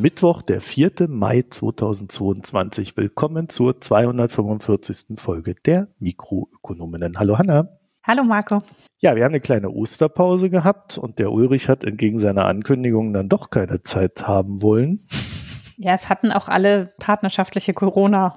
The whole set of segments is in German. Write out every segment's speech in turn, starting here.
Mittwoch, der 4. Mai 2022. Willkommen zur 245. Folge der Mikroökonominnen. Hallo Hanna. Hallo Marco. Ja, wir haben eine kleine Osterpause gehabt und der Ulrich hat entgegen seiner Ankündigung dann doch keine Zeit haben wollen. Ja, es hatten auch alle partnerschaftliche Corona.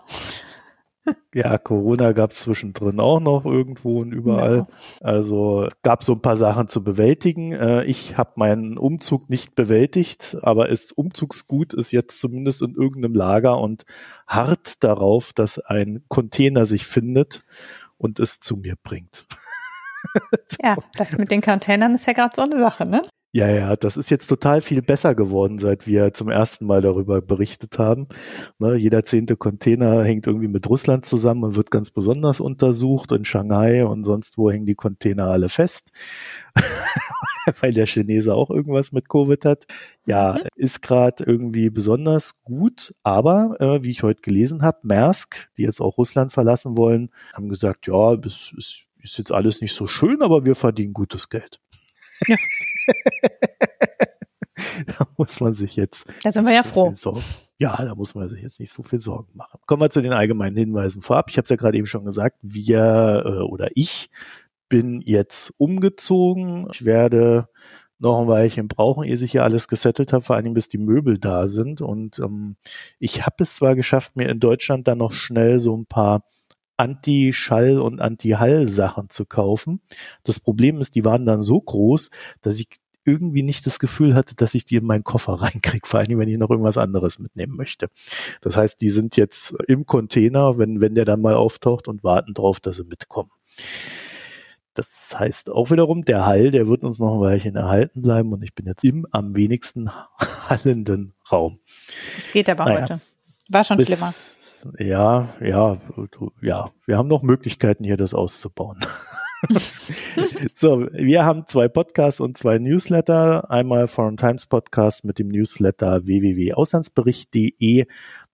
Ja, Corona gab es zwischendrin auch noch irgendwo und überall. Ja. Also gab so ein paar Sachen zu bewältigen. Äh, ich habe meinen Umzug nicht bewältigt, aber das Umzugsgut ist jetzt zumindest in irgendeinem Lager und hart darauf, dass ein Container sich findet und es zu mir bringt. Ja, das mit den Containern ist ja gerade so eine Sache, ne? Ja, ja, das ist jetzt total viel besser geworden, seit wir zum ersten Mal darüber berichtet haben. Ne, jeder zehnte Container hängt irgendwie mit Russland zusammen und wird ganz besonders untersucht. In Shanghai und sonst wo hängen die Container alle fest, weil der Chinese auch irgendwas mit Covid hat. Ja, mhm. ist gerade irgendwie besonders gut, aber äh, wie ich heute gelesen habe, Maersk, die jetzt auch Russland verlassen wollen, haben gesagt, ja, es ist, ist jetzt alles nicht so schön, aber wir verdienen gutes Geld. Ja. da muss man sich jetzt. Da sind wir ja froh. Ja, da muss man sich jetzt nicht so viel Sorgen machen. Kommen wir zu den allgemeinen Hinweisen vorab. Ich habe es ja gerade eben schon gesagt, wir äh, oder ich bin jetzt umgezogen. Ich werde noch ein Weilchen brauchen, ehe sich hier alles gesettelt hat, vor allem bis die Möbel da sind. Und ähm, ich habe es zwar geschafft, mir in Deutschland dann noch schnell so ein paar Anti-Schall- und Anti-Hall-Sachen zu kaufen. Das Problem ist, die waren dann so groß, dass ich irgendwie nicht das Gefühl hatte, dass ich die in meinen Koffer reinkriege, vor allem wenn ich noch irgendwas anderes mitnehmen möchte. Das heißt, die sind jetzt im Container, wenn, wenn der dann mal auftaucht und warten drauf, dass sie mitkommen. Das heißt auch wiederum, der Hall, der wird uns noch ein Weilchen erhalten bleiben und ich bin jetzt im am wenigsten hallenden Raum. Es geht aber naja, heute. War schon schlimmer ja, ja, ja, wir haben noch Möglichkeiten hier das auszubauen. so, wir haben zwei Podcasts und zwei Newsletter. Einmal Foreign Times Podcast mit dem Newsletter www.auslandsbericht.de.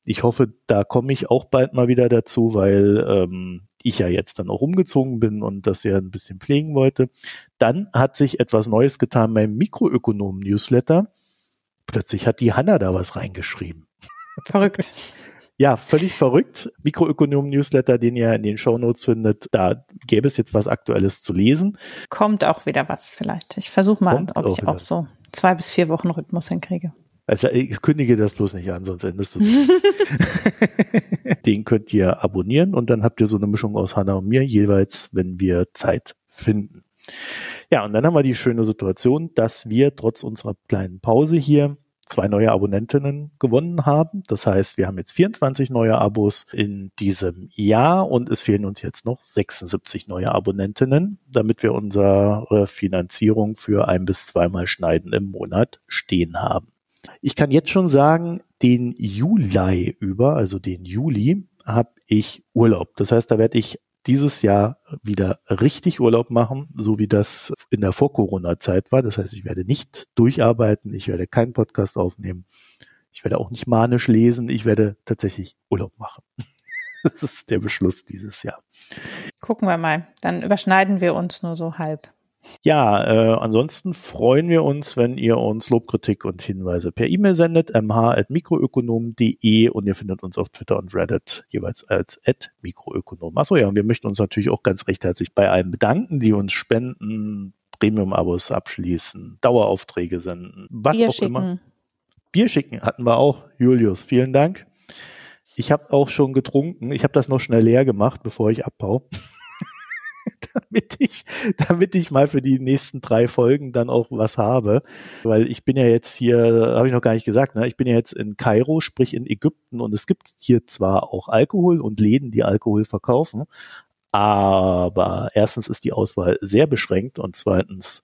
Ich hoffe, da komme ich auch bald mal wieder dazu, weil ähm, ich ja jetzt dann auch umgezogen bin und das ja ein bisschen pflegen wollte. Dann hat sich etwas Neues getan beim Mikroökonomen-Newsletter. Plötzlich hat die Hanna da was reingeschrieben. Verrückt. Ja, völlig verrückt. Mikroökonom-Newsletter, den ihr in den Shownotes findet. Da gäbe es jetzt was Aktuelles zu lesen. Kommt auch wieder was vielleicht. Ich versuche mal, Kommt ob auch ich wieder. auch so zwei bis vier Wochen Rhythmus hinkriege. Also ich kündige das bloß nicht an, sonst endest du. den könnt ihr abonnieren und dann habt ihr so eine Mischung aus Hanna und mir jeweils, wenn wir Zeit finden. Ja, und dann haben wir die schöne Situation, dass wir trotz unserer kleinen Pause hier zwei neue Abonnentinnen gewonnen haben. Das heißt, wir haben jetzt 24 neue Abos in diesem Jahr und es fehlen uns jetzt noch 76 neue Abonnentinnen, damit wir unsere Finanzierung für ein bis zweimal Schneiden im Monat stehen haben. Ich kann jetzt schon sagen, den Juli über, also den Juli, habe ich Urlaub. Das heißt, da werde ich dieses Jahr wieder richtig Urlaub machen, so wie das in der Vor-Corona-Zeit war. Das heißt, ich werde nicht durcharbeiten, ich werde keinen Podcast aufnehmen, ich werde auch nicht manisch lesen, ich werde tatsächlich Urlaub machen. Das ist der Beschluss dieses Jahr. Gucken wir mal. Dann überschneiden wir uns nur so halb. Ja, äh, ansonsten freuen wir uns, wenn ihr uns Lobkritik und Hinweise per E-Mail sendet, mh.mikroökonom.de und ihr findet uns auf Twitter und Reddit jeweils als @mikroökonom. Achso, ja, und wir möchten uns natürlich auch ganz recht herzlich bei allen bedanken, die uns spenden, Premium-Abos abschließen, Daueraufträge senden, was Bier auch schicken. immer. Bier schicken hatten wir auch, Julius. Vielen Dank. Ich habe auch schon getrunken. Ich habe das noch schnell leer gemacht, bevor ich abbaue. Damit ich, damit ich mal für die nächsten drei Folgen dann auch was habe. Weil ich bin ja jetzt hier, habe ich noch gar nicht gesagt, ne? ich bin ja jetzt in Kairo, sprich in Ägypten und es gibt hier zwar auch Alkohol und Läden, die Alkohol verkaufen, aber erstens ist die Auswahl sehr beschränkt und zweitens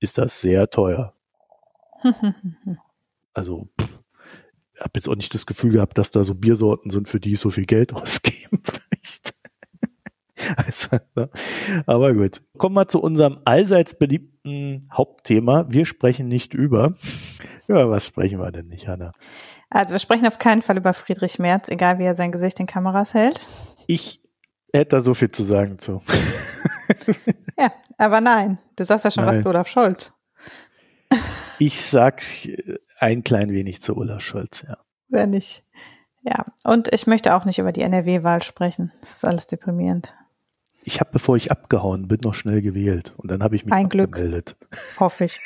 ist das sehr teuer. also habe jetzt auch nicht das Gefühl gehabt, dass da so Biersorten sind, für die ich so viel Geld ausgeben. Also, ne? Aber gut. Kommen wir zu unserem allseits beliebten Hauptthema. Wir sprechen nicht über. Über was sprechen wir denn nicht, Hanna? Also wir sprechen auf keinen Fall über Friedrich Merz, egal wie er sein Gesicht in Kameras hält. Ich hätte da so viel zu sagen zu. ja, aber nein. Du sagst ja schon nein. was zu Olaf Scholz. Ich sag ein klein wenig zu Ulla Scholz, ja. Oder nicht? Ja, und ich möchte auch nicht über die NRW-Wahl sprechen. Das ist alles deprimierend. Ich habe, bevor ich abgehauen bin, noch schnell gewählt und dann habe ich mich Ein abgemeldet. Glück. Hoffe ich.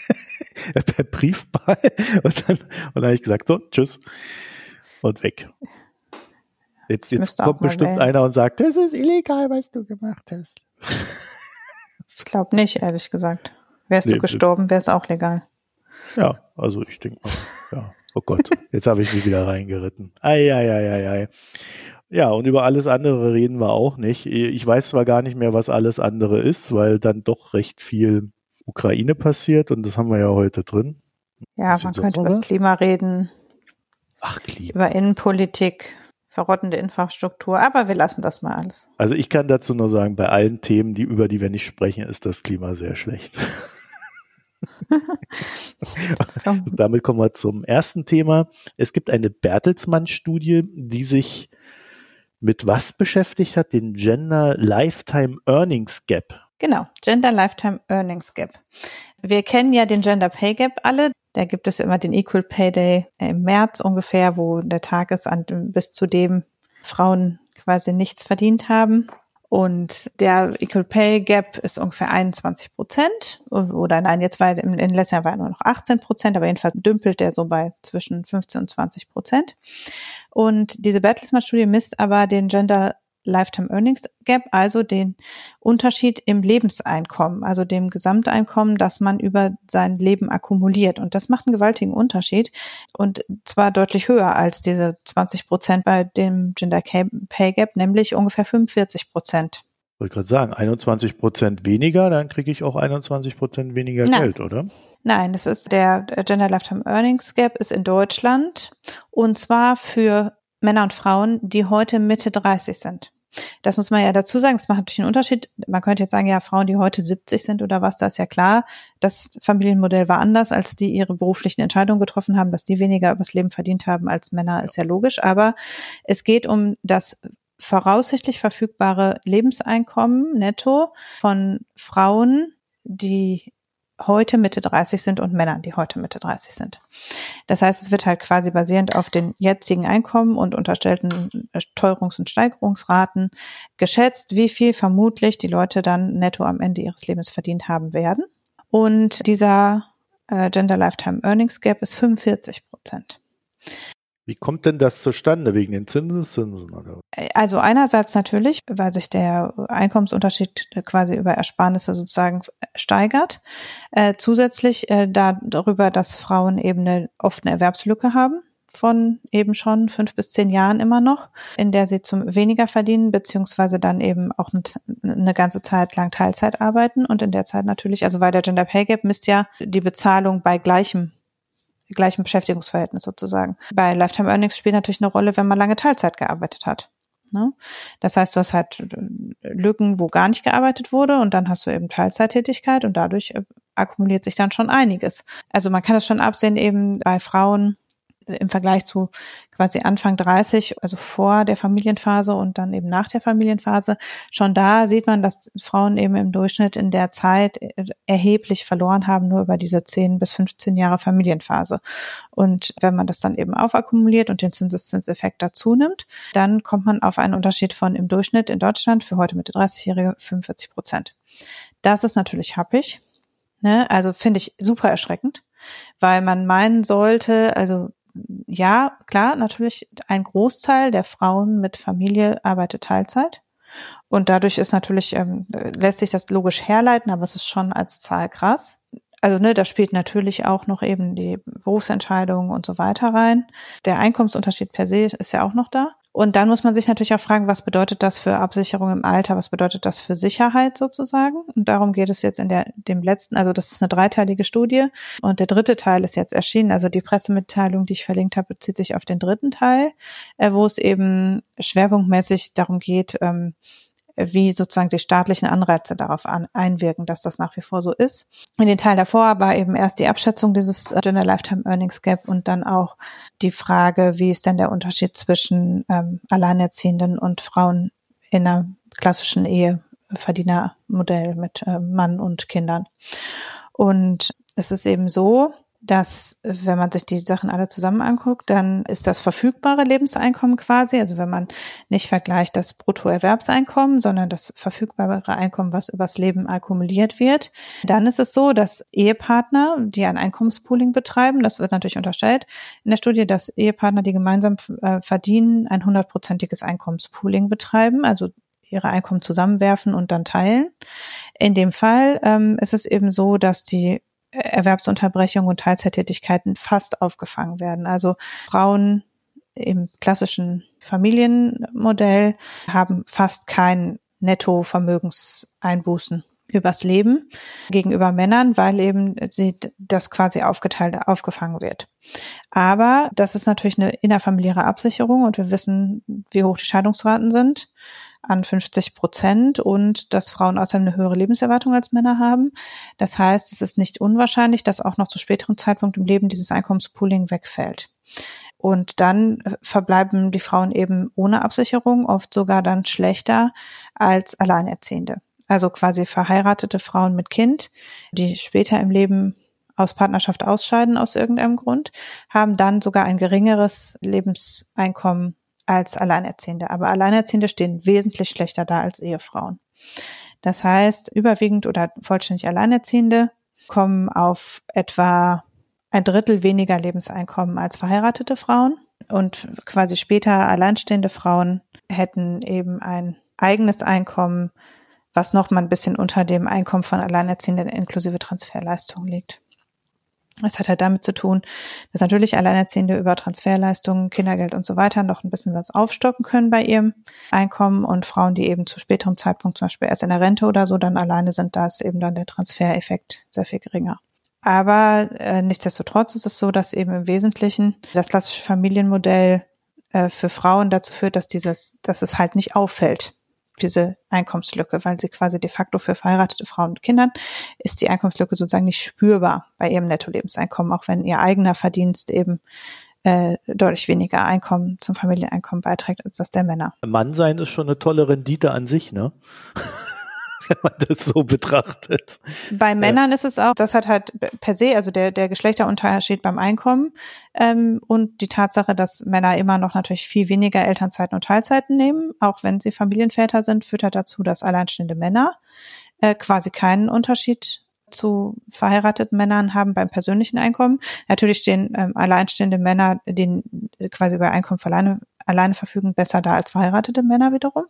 per Briefball und dann, und dann habe ich gesagt, so, tschüss und weg. Jetzt, jetzt kommt bestimmt wählen. einer und sagt, das ist illegal, was du gemacht hast. ich glaube nicht, ehrlich gesagt. Wärst nee, du gestorben, wäre es auch legal. Ja, also ich denke mal, ja. Oh Gott, jetzt habe ich mich wieder reingeritten. Ei, ei, ei, ei, ei. Ja, und über alles andere reden wir auch nicht. Ich weiß zwar gar nicht mehr, was alles andere ist, weil dann doch recht viel Ukraine passiert und das haben wir ja heute drin. Ja, man könnte über das Klima reden. Ach, Klima. Über Innenpolitik, verrottende Infrastruktur, aber wir lassen das mal alles. Also ich kann dazu nur sagen, bei allen Themen, die, über die wir nicht sprechen, ist das Klima sehr schlecht. Damit kommen wir zum ersten Thema. Es gibt eine Bertelsmann-Studie, die sich mit was beschäftigt hat? Den Gender Lifetime Earnings Gap. Genau, Gender Lifetime Earnings Gap. Wir kennen ja den Gender Pay Gap alle. Da gibt es immer den Equal Pay Day im März ungefähr, wo der Tag ist, an, bis zu dem Frauen quasi nichts verdient haben. Und der Equal Pay Gap ist ungefähr 21 Prozent. Oder nein, jetzt war in den letzten Jahren war er nur noch 18 Prozent, aber jedenfalls dümpelt der so bei zwischen 15 und 20 Prozent. Und diese Bertelsmann-Studie misst aber den Gender Lifetime Earnings Gap, also den Unterschied im Lebenseinkommen, also dem Gesamteinkommen, das man über sein Leben akkumuliert. Und das macht einen gewaltigen Unterschied und zwar deutlich höher als diese 20 Prozent bei dem Gender Pay Gap, nämlich ungefähr 45 Prozent. Wollte gerade sagen, 21 Prozent weniger, dann kriege ich auch 21 Prozent weniger Nein. Geld, oder? Nein, das ist der Gender Lifetime Earnings Gap ist in Deutschland und zwar für Männer und Frauen, die heute Mitte 30 sind. Das muss man ja dazu sagen, das macht natürlich einen Unterschied. Man könnte jetzt sagen, ja, Frauen, die heute 70 sind oder was, da ist ja klar, das Familienmodell war anders, als die ihre beruflichen Entscheidungen getroffen haben, dass die weniger übers Leben verdient haben als Männer, ist ja logisch. Aber es geht um das voraussichtlich verfügbare Lebenseinkommen netto von Frauen, die heute Mitte 30 sind und Männern, die heute Mitte 30 sind. Das heißt, es wird halt quasi basierend auf den jetzigen Einkommen und unterstellten Teuerungs- und Steigerungsraten geschätzt, wie viel vermutlich die Leute dann netto am Ende ihres Lebens verdient haben werden. Und dieser äh, Gender Lifetime Earnings Gap ist 45 Prozent. Wie kommt denn das zustande? Wegen den Zinseszinsen oder? Also einerseits natürlich, weil sich der Einkommensunterschied quasi über Ersparnisse sozusagen steigert. Äh, zusätzlich äh, darüber, dass Frauen eben eine, oft eine Erwerbslücke haben von eben schon fünf bis zehn Jahren immer noch, in der sie zum weniger verdienen, beziehungsweise dann eben auch eine ganze Zeit lang Teilzeit arbeiten und in der Zeit natürlich, also weil der Gender Pay Gap misst ja die Bezahlung bei gleichem gleichen Beschäftigungsverhältnis sozusagen. Bei Lifetime Earnings spielt natürlich eine Rolle, wenn man lange Teilzeit gearbeitet hat. Ne? Das heißt, du hast halt äh, Lücken, wo gar nicht gearbeitet wurde und dann hast du eben Teilzeittätigkeit und dadurch äh, akkumuliert sich dann schon einiges. Also man kann das schon absehen eben bei Frauen, im Vergleich zu quasi Anfang 30, also vor der Familienphase und dann eben nach der Familienphase, schon da sieht man, dass Frauen eben im Durchschnitt in der Zeit erheblich verloren haben, nur über diese 10 bis 15 Jahre Familienphase. Und wenn man das dann eben aufakkumuliert und den Zinseszinseffekt dazu nimmt, dann kommt man auf einen Unterschied von im Durchschnitt in Deutschland für heute Mitte 30-Jährige 45 Prozent. Das ist natürlich happig. Ne? Also finde ich super erschreckend, weil man meinen sollte, also ja, klar, natürlich ein Großteil der Frauen mit Familie arbeitet Teilzeit. Und dadurch ist natürlich, ähm, lässt sich das logisch herleiten, aber es ist schon als Zahl krass. Also ne, da spielt natürlich auch noch eben die Berufsentscheidung und so weiter rein. Der Einkommensunterschied per se ist ja auch noch da. Und dann muss man sich natürlich auch fragen, was bedeutet das für Absicherung im Alter, was bedeutet das für Sicherheit sozusagen? Und darum geht es jetzt in der, dem letzten, also das ist eine dreiteilige Studie. Und der dritte Teil ist jetzt erschienen. Also die Pressemitteilung, die ich verlinkt habe, bezieht sich auf den dritten Teil, äh, wo es eben schwerpunktmäßig darum geht, ähm, wie sozusagen die staatlichen Anreize darauf an, einwirken, dass das nach wie vor so ist. In den Teil davor war eben erst die Abschätzung dieses äh, Gender Lifetime Earnings Gap und dann auch die Frage, wie ist denn der Unterschied zwischen ähm, Alleinerziehenden und Frauen in einer klassischen Eheverdienermodell mit äh, Mann und Kindern. Und es ist eben so, dass, wenn man sich die Sachen alle zusammen anguckt, dann ist das verfügbare Lebenseinkommen quasi, also wenn man nicht vergleicht das Bruttoerwerbseinkommen, sondern das verfügbare Einkommen, was übers Leben akkumuliert wird, dann ist es so, dass Ehepartner, die ein Einkommenspooling betreiben, das wird natürlich unterstellt in der Studie, dass Ehepartner, die gemeinsam äh, verdienen, ein hundertprozentiges Einkommenspooling betreiben, also ihre Einkommen zusammenwerfen und dann teilen. In dem Fall ähm, ist es eben so, dass die Erwerbsunterbrechung und Teilzeittätigkeiten fast aufgefangen werden. Also Frauen im klassischen Familienmodell haben fast kein Nettovermögenseinbußen übers Leben gegenüber Männern, weil eben sie das quasi aufgeteilt, aufgefangen wird. Aber das ist natürlich eine innerfamiliäre Absicherung und wir wissen, wie hoch die Scheidungsraten sind an 50 Prozent und dass Frauen außerdem eine höhere Lebenserwartung als Männer haben. Das heißt, es ist nicht unwahrscheinlich, dass auch noch zu späteren Zeitpunkt im Leben dieses Einkommenspooling wegfällt. Und dann verbleiben die Frauen eben ohne Absicherung, oft sogar dann schlechter als Alleinerziehende. Also quasi verheiratete Frauen mit Kind, die später im Leben aus Partnerschaft ausscheiden aus irgendeinem Grund, haben dann sogar ein geringeres Lebenseinkommen als Alleinerziehende. Aber Alleinerziehende stehen wesentlich schlechter da als Ehefrauen. Das heißt, überwiegend oder vollständig Alleinerziehende kommen auf etwa ein Drittel weniger Lebenseinkommen als verheiratete Frauen. Und quasi später alleinstehende Frauen hätten eben ein eigenes Einkommen, was noch mal ein bisschen unter dem Einkommen von Alleinerziehenden inklusive Transferleistungen liegt. Es hat halt damit zu tun, dass natürlich Alleinerziehende über Transferleistungen, Kindergeld und so weiter noch ein bisschen was aufstocken können bei ihrem Einkommen und Frauen, die eben zu späterem Zeitpunkt zum Beispiel erst in der Rente oder so dann alleine sind, da ist eben dann der Transfereffekt sehr viel geringer. Aber äh, nichtsdestotrotz ist es so, dass eben im Wesentlichen das klassische Familienmodell äh, für Frauen dazu führt, dass dieses, dass es halt nicht auffällt, diese Einkommenslücke, weil sie quasi de facto für verheiratete Frauen und Kindern ist die Einkommenslücke sozusagen nicht spürbar bei ihrem Netto-Lebenseinkommen, auch wenn ihr eigener Verdienst eben äh, deutlich weniger Einkommen zum Familieneinkommen beiträgt als das der Männer. Mann sein ist schon eine tolle Rendite an sich, ne? wenn man das so betrachtet. Bei Männern ja. ist es auch, das hat halt per se, also der, der Geschlechterunterschied beim Einkommen ähm, und die Tatsache, dass Männer immer noch natürlich viel weniger Elternzeiten und Teilzeiten nehmen, auch wenn sie Familienväter sind, führt halt dazu, dass alleinstehende Männer äh, quasi keinen Unterschied zu verheirateten Männern haben beim persönlichen Einkommen. Natürlich stehen ähm, alleinstehende Männer, die quasi über Einkommen alleine, alleine verfügen, besser da als verheiratete Männer wiederum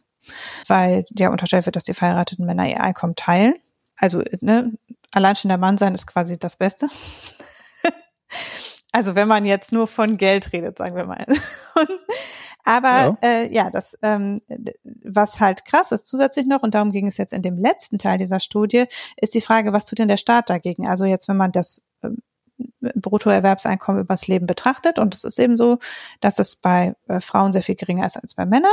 weil ja unterstellt wird, dass die verheirateten Männer ihr Einkommen teilen. Also ne, allein schon der Mann sein ist quasi das Beste. also wenn man jetzt nur von Geld redet, sagen wir mal. Aber ja, äh, ja das, ähm, was halt krass ist zusätzlich noch, und darum ging es jetzt in dem letzten Teil dieser Studie, ist die Frage, was tut denn der Staat dagegen? Also jetzt, wenn man das ähm, Bruttoerwerbseinkommen übers Leben betrachtet, und es ist eben so, dass es bei äh, Frauen sehr viel geringer ist als bei Männern,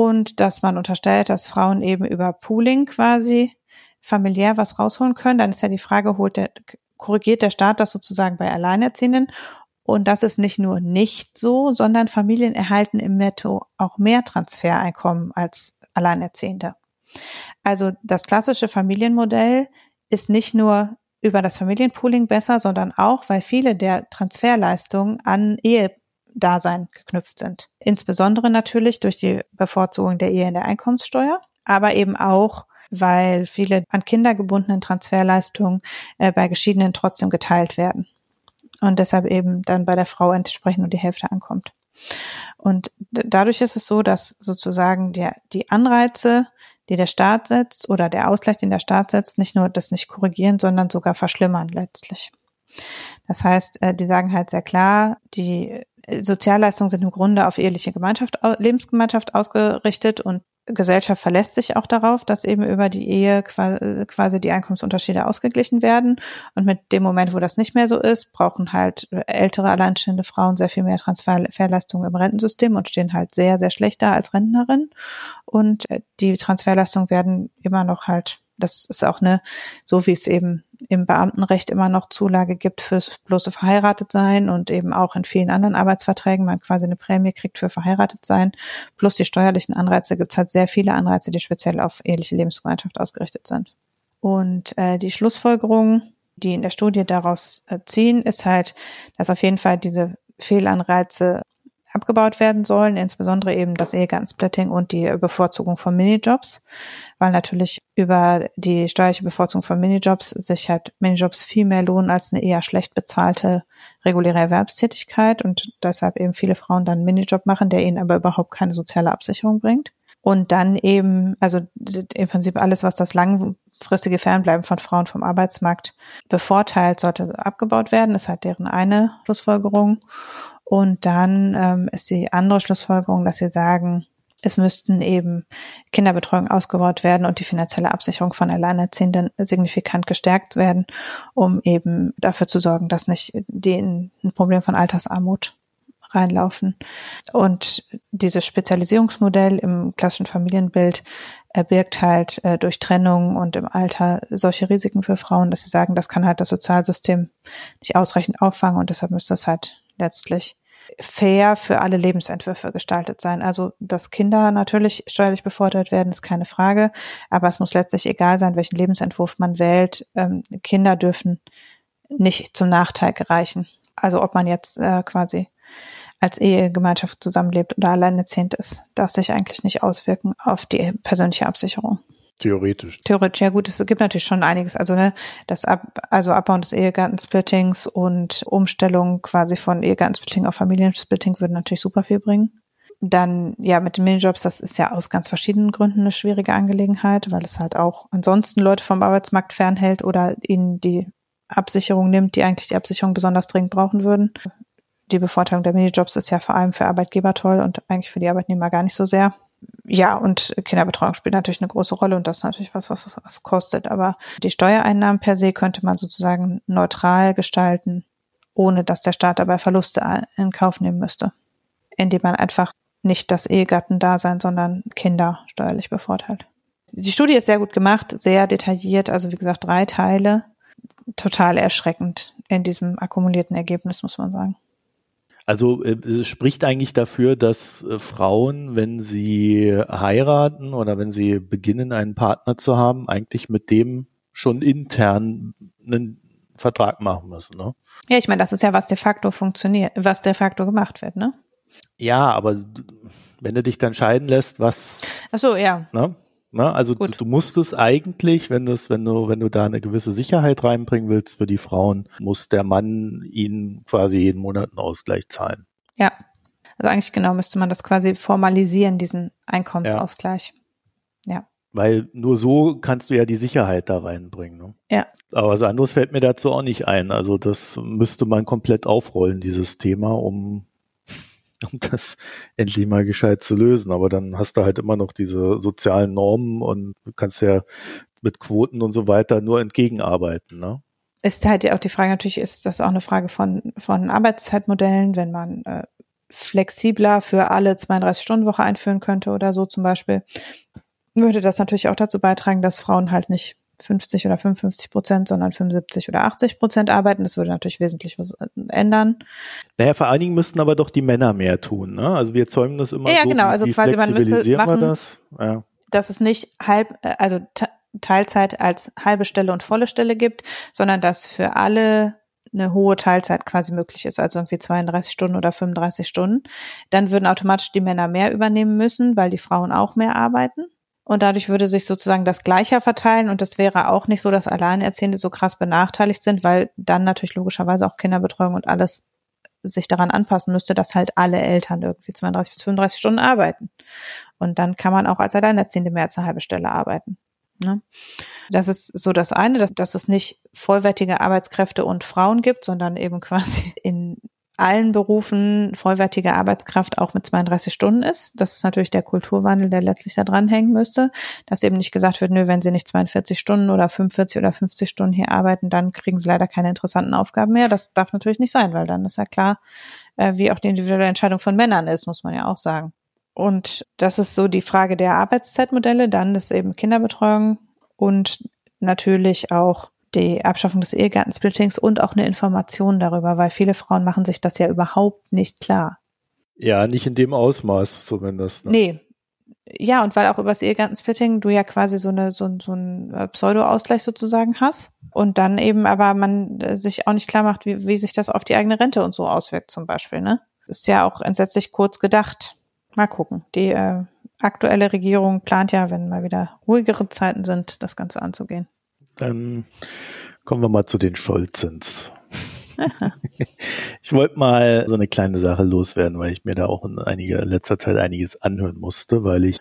und dass man unterstellt, dass Frauen eben über Pooling quasi familiär was rausholen können. Dann ist ja die Frage, holt der, korrigiert der Staat das sozusagen bei Alleinerziehenden? Und das ist nicht nur nicht so, sondern Familien erhalten im Netto auch mehr Transfereinkommen als Alleinerziehende. Also das klassische Familienmodell ist nicht nur über das Familienpooling besser, sondern auch, weil viele der Transferleistungen an Ehe Dasein geknüpft sind. Insbesondere natürlich durch die Bevorzugung der Ehe in der Einkommenssteuer, aber eben auch, weil viele an Kinder gebundenen Transferleistungen äh, bei Geschiedenen trotzdem geteilt werden. Und deshalb eben dann bei der Frau entsprechend nur die Hälfte ankommt. Und dadurch ist es so, dass sozusagen der, die Anreize, die der Staat setzt oder der Ausgleich, den der Staat setzt, nicht nur das nicht korrigieren, sondern sogar verschlimmern letztlich. Das heißt, äh, die sagen halt sehr klar, die Sozialleistungen sind im Grunde auf eheliche Gemeinschaft, Lebensgemeinschaft ausgerichtet und Gesellschaft verlässt sich auch darauf, dass eben über die Ehe quasi die Einkommensunterschiede ausgeglichen werden. Und mit dem Moment, wo das nicht mehr so ist, brauchen halt ältere alleinstehende Frauen sehr viel mehr Transferleistungen im Rentensystem und stehen halt sehr, sehr schlechter als Rentnerinnen. Und die Transferleistungen werden immer noch halt das ist auch eine, so wie es eben im Beamtenrecht immer noch Zulage gibt fürs bloße verheiratet sein und eben auch in vielen anderen Arbeitsverträgen man quasi eine Prämie kriegt für verheiratet sein. Plus die steuerlichen Anreize gibt es halt sehr viele Anreize, die speziell auf eheliche Lebensgemeinschaft ausgerichtet sind. Und äh, die Schlussfolgerung, die in der Studie daraus äh, ziehen, ist halt, dass auf jeden Fall diese Fehlanreize abgebaut werden sollen, insbesondere eben das Ehegattensplitting und die Bevorzugung von Minijobs, weil natürlich über die steuerliche Bevorzugung von Minijobs sich halt Minijobs viel mehr lohnen als eine eher schlecht bezahlte reguläre Erwerbstätigkeit und deshalb eben viele Frauen dann einen Minijob machen, der ihnen aber überhaupt keine soziale Absicherung bringt. Und dann eben, also im Prinzip alles, was das langfristige Fernbleiben von Frauen vom Arbeitsmarkt bevorteilt, sollte abgebaut werden. Das ist halt deren eine Schlussfolgerung. Und dann ähm, ist die andere Schlussfolgerung, dass sie sagen, es müssten eben Kinderbetreuung ausgebaut werden und die finanzielle Absicherung von Alleinerziehenden signifikant gestärkt werden, um eben dafür zu sorgen, dass nicht die in ein Problem von Altersarmut reinlaufen. Und dieses Spezialisierungsmodell im klassischen Familienbild birgt halt äh, durch Trennung und im Alter solche Risiken für Frauen, dass sie sagen, das kann halt das Sozialsystem nicht ausreichend auffangen und deshalb müsste es halt letztlich fair für alle Lebensentwürfe gestaltet sein. Also, dass Kinder natürlich steuerlich befordert werden, ist keine Frage, aber es muss letztlich egal sein, welchen Lebensentwurf man wählt. Ähm, Kinder dürfen nicht zum Nachteil gereichen. Also ob man jetzt äh, quasi als Ehegemeinschaft zusammenlebt oder alleinerziehend ist, darf sich eigentlich nicht auswirken auf die persönliche Absicherung. Theoretisch. Theoretisch, ja gut, es gibt natürlich schon einiges. Also ne, das Ab also Abbauen des Ehegattensplittings und Umstellung quasi von Ehegattensplitting auf Familiensplitting würde natürlich super viel bringen. Dann, ja, mit den Minijobs, das ist ja aus ganz verschiedenen Gründen eine schwierige Angelegenheit, weil es halt auch ansonsten Leute vom Arbeitsmarkt fernhält oder ihnen die Absicherung nimmt, die eigentlich die Absicherung besonders dringend brauchen würden. Die Bevorteilung der Minijobs ist ja vor allem für Arbeitgeber toll und eigentlich für die Arbeitnehmer gar nicht so sehr ja, und Kinderbetreuung spielt natürlich eine große Rolle und das ist natürlich was, was was kostet. Aber die Steuereinnahmen per se könnte man sozusagen neutral gestalten, ohne dass der Staat dabei Verluste in Kauf nehmen müsste. Indem man einfach nicht das Ehegattendasein, sondern Kinder steuerlich bevorteilt. Die Studie ist sehr gut gemacht, sehr detailliert, also wie gesagt drei Teile. Total erschreckend in diesem akkumulierten Ergebnis, muss man sagen. Also äh, es spricht eigentlich dafür, dass äh, Frauen, wenn sie heiraten oder wenn sie beginnen, einen Partner zu haben, eigentlich mit dem schon intern einen Vertrag machen müssen. Ne? Ja, ich meine, das ist ja, was de facto funktioniert, was de facto gemacht wird, ne? Ja, aber wenn du dich dann scheiden lässt, was. Ach so, ja. Ne? Ne? Also du, du musst es eigentlich, wenn das, wenn du, wenn du da eine gewisse Sicherheit reinbringen willst für die Frauen, muss der Mann ihnen quasi jeden Monat einen Ausgleich zahlen. Ja. Also eigentlich genau müsste man das quasi formalisieren, diesen Einkommensausgleich. Ja. ja. Weil nur so kannst du ja die Sicherheit da reinbringen. Ne? Ja. Aber was anderes fällt mir dazu auch nicht ein. Also das müsste man komplett aufrollen, dieses Thema, um um das endlich mal gescheit zu lösen. Aber dann hast du halt immer noch diese sozialen Normen und kannst ja mit Quoten und so weiter nur entgegenarbeiten. Ne? Ist halt ja auch die Frage, natürlich ist das auch eine Frage von, von Arbeitszeitmodellen, wenn man äh, flexibler für alle 32-Stunden-Woche einführen könnte oder so zum Beispiel, würde das natürlich auch dazu beitragen, dass Frauen halt nicht 50 oder 55 Prozent, sondern 75 oder 80 Prozent arbeiten. Das würde natürlich wesentlich was äh, ändern. Naja, vor allen Dingen müssten aber doch die Männer mehr tun. Ne? Also wir zäumen das immer ja, so. Ja, genau. Also quasi man müsste machen, das? Ja. dass es nicht halb, äh, also Teilzeit als halbe Stelle und volle Stelle gibt, sondern dass für alle eine hohe Teilzeit quasi möglich ist, also irgendwie 32 Stunden oder 35 Stunden, dann würden automatisch die Männer mehr übernehmen müssen, weil die Frauen auch mehr arbeiten. Und dadurch würde sich sozusagen das gleicher verteilen. Und das wäre auch nicht so, dass Alleinerziehende so krass benachteiligt sind, weil dann natürlich logischerweise auch Kinderbetreuung und alles sich daran anpassen müsste, dass halt alle Eltern irgendwie 32 bis 35 Stunden arbeiten. Und dann kann man auch als Alleinerziehende mehr als eine halbe Stelle arbeiten. Ne? Das ist so das eine, dass, dass es nicht vollwertige Arbeitskräfte und Frauen gibt, sondern eben quasi in allen Berufen vollwertige Arbeitskraft auch mit 32 Stunden ist. Das ist natürlich der Kulturwandel, der letztlich da dranhängen müsste, dass eben nicht gesagt wird, nö, wenn sie nicht 42 Stunden oder 45 oder 50 Stunden hier arbeiten, dann kriegen sie leider keine interessanten Aufgaben mehr. Das darf natürlich nicht sein, weil dann ist ja klar, äh, wie auch die individuelle Entscheidung von Männern ist, muss man ja auch sagen. Und das ist so die Frage der Arbeitszeitmodelle. Dann ist eben Kinderbetreuung und natürlich auch die Abschaffung des Ehegattensplittings und auch eine Information darüber, weil viele Frauen machen sich das ja überhaupt nicht klar. Ja, nicht in dem Ausmaß zumindest. Ne? Nee, ja, und weil auch übers Ehegattensplitting du ja quasi so eine so, so ein äh, Pseudo-Ausgleich sozusagen hast und dann eben aber man äh, sich auch nicht klar macht, wie, wie sich das auf die eigene Rente und so auswirkt zum Beispiel, ne? ist ja auch entsetzlich kurz gedacht. Mal gucken. Die äh, aktuelle Regierung plant ja, wenn mal wieder ruhigere Zeiten sind, das Ganze anzugehen. Dann kommen wir mal zu den Scholzens. ich wollte mal so eine kleine Sache loswerden, weil ich mir da auch in einiger letzter Zeit einiges anhören musste, weil ich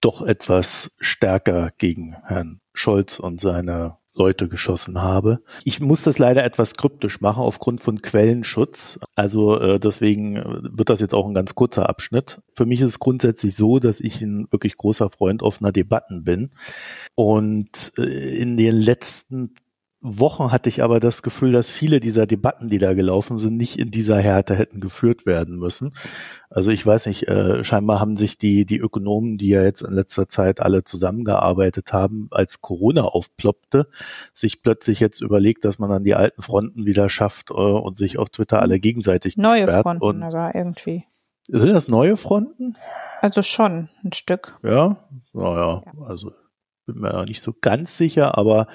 doch etwas stärker gegen Herrn Scholz und seine Leute geschossen habe. Ich muss das leider etwas kryptisch machen aufgrund von Quellenschutz. Also äh, deswegen wird das jetzt auch ein ganz kurzer Abschnitt. Für mich ist es grundsätzlich so, dass ich ein wirklich großer Freund offener Debatten bin. Und äh, in den letzten Wochen hatte ich aber das Gefühl, dass viele dieser Debatten, die da gelaufen sind, nicht in dieser Härte hätten geführt werden müssen. Also ich weiß nicht, äh, scheinbar haben sich die, die Ökonomen, die ja jetzt in letzter Zeit alle zusammengearbeitet haben, als Corona aufploppte, sich plötzlich jetzt überlegt, dass man an die alten Fronten wieder schafft äh, und sich auf Twitter alle gegenseitig Neue Fronten und aber irgendwie. Sind das neue Fronten? Also schon ein Stück. Ja, naja, ja. also bin mir nicht so ganz sicher, aber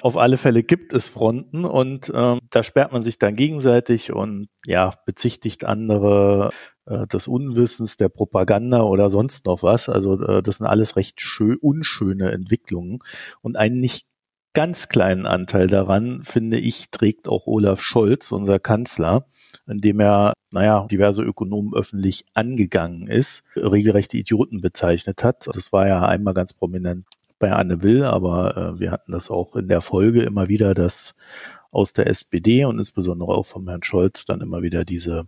auf alle Fälle gibt es Fronten und ähm, da sperrt man sich dann gegenseitig und ja, bezichtigt andere äh, des Unwissens, der Propaganda oder sonst noch was. Also äh, das sind alles recht schön, unschöne Entwicklungen und einen nicht ganz kleinen Anteil daran, finde ich, trägt auch Olaf Scholz, unser Kanzler, indem er, naja, diverse Ökonomen öffentlich angegangen ist, regelrechte Idioten bezeichnet hat. Das war ja einmal ganz prominent bei Anne Will, aber äh, wir hatten das auch in der Folge immer wieder, dass aus der SPD und insbesondere auch von Herrn Scholz dann immer wieder diese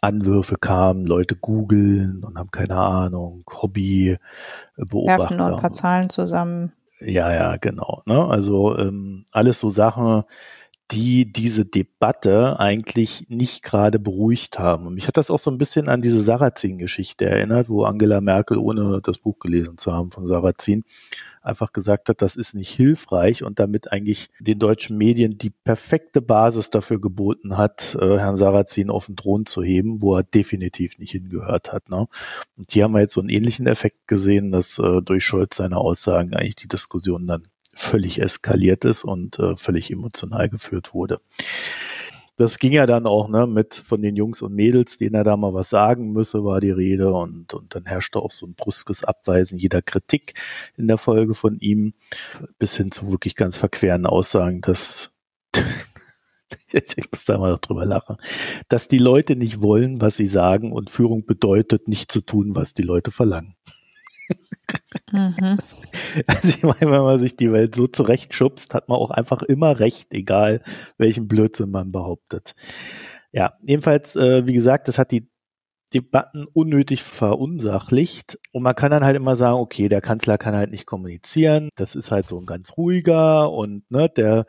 Anwürfe kamen, Leute googeln und haben keine Ahnung, Hobby beobachten. Werfen nur ein paar Zahlen zusammen. Ja, ja, genau. Ne? Also ähm, alles so Sachen, die diese Debatte eigentlich nicht gerade beruhigt haben. Und mich hat das auch so ein bisschen an diese Sarrazin-Geschichte erinnert, wo Angela Merkel, ohne das Buch gelesen zu haben von Sarrazin, einfach gesagt hat, das ist nicht hilfreich und damit eigentlich den deutschen Medien die perfekte Basis dafür geboten hat, äh, Herrn Sarrazin auf den Thron zu heben, wo er definitiv nicht hingehört hat. Ne? Und hier haben wir jetzt so einen ähnlichen Effekt gesehen, dass äh, durch Scholz seine Aussagen eigentlich die Diskussion dann völlig eskaliert ist und äh, völlig emotional geführt wurde das ging ja dann auch, ne, mit von den Jungs und Mädels, denen er da mal was sagen müsse, war die Rede und, und dann herrschte auch so ein brüskes Abweisen jeder Kritik in der Folge von ihm, bis hin zu wirklich ganz verqueren Aussagen, dass, ich muss da mal drüber lachen, dass die Leute nicht wollen, was sie sagen und Führung bedeutet, nicht zu tun, was die Leute verlangen. Mhm. Also ich meine, wenn man sich die Welt so zurechtschubst, hat man auch einfach immer recht, egal welchen Blödsinn man behauptet. Ja, jedenfalls, äh, wie gesagt, das hat die Debatten unnötig verunsachlicht. Und man kann dann halt immer sagen, okay, der Kanzler kann halt nicht kommunizieren. Das ist halt so ein ganz ruhiger und ne, der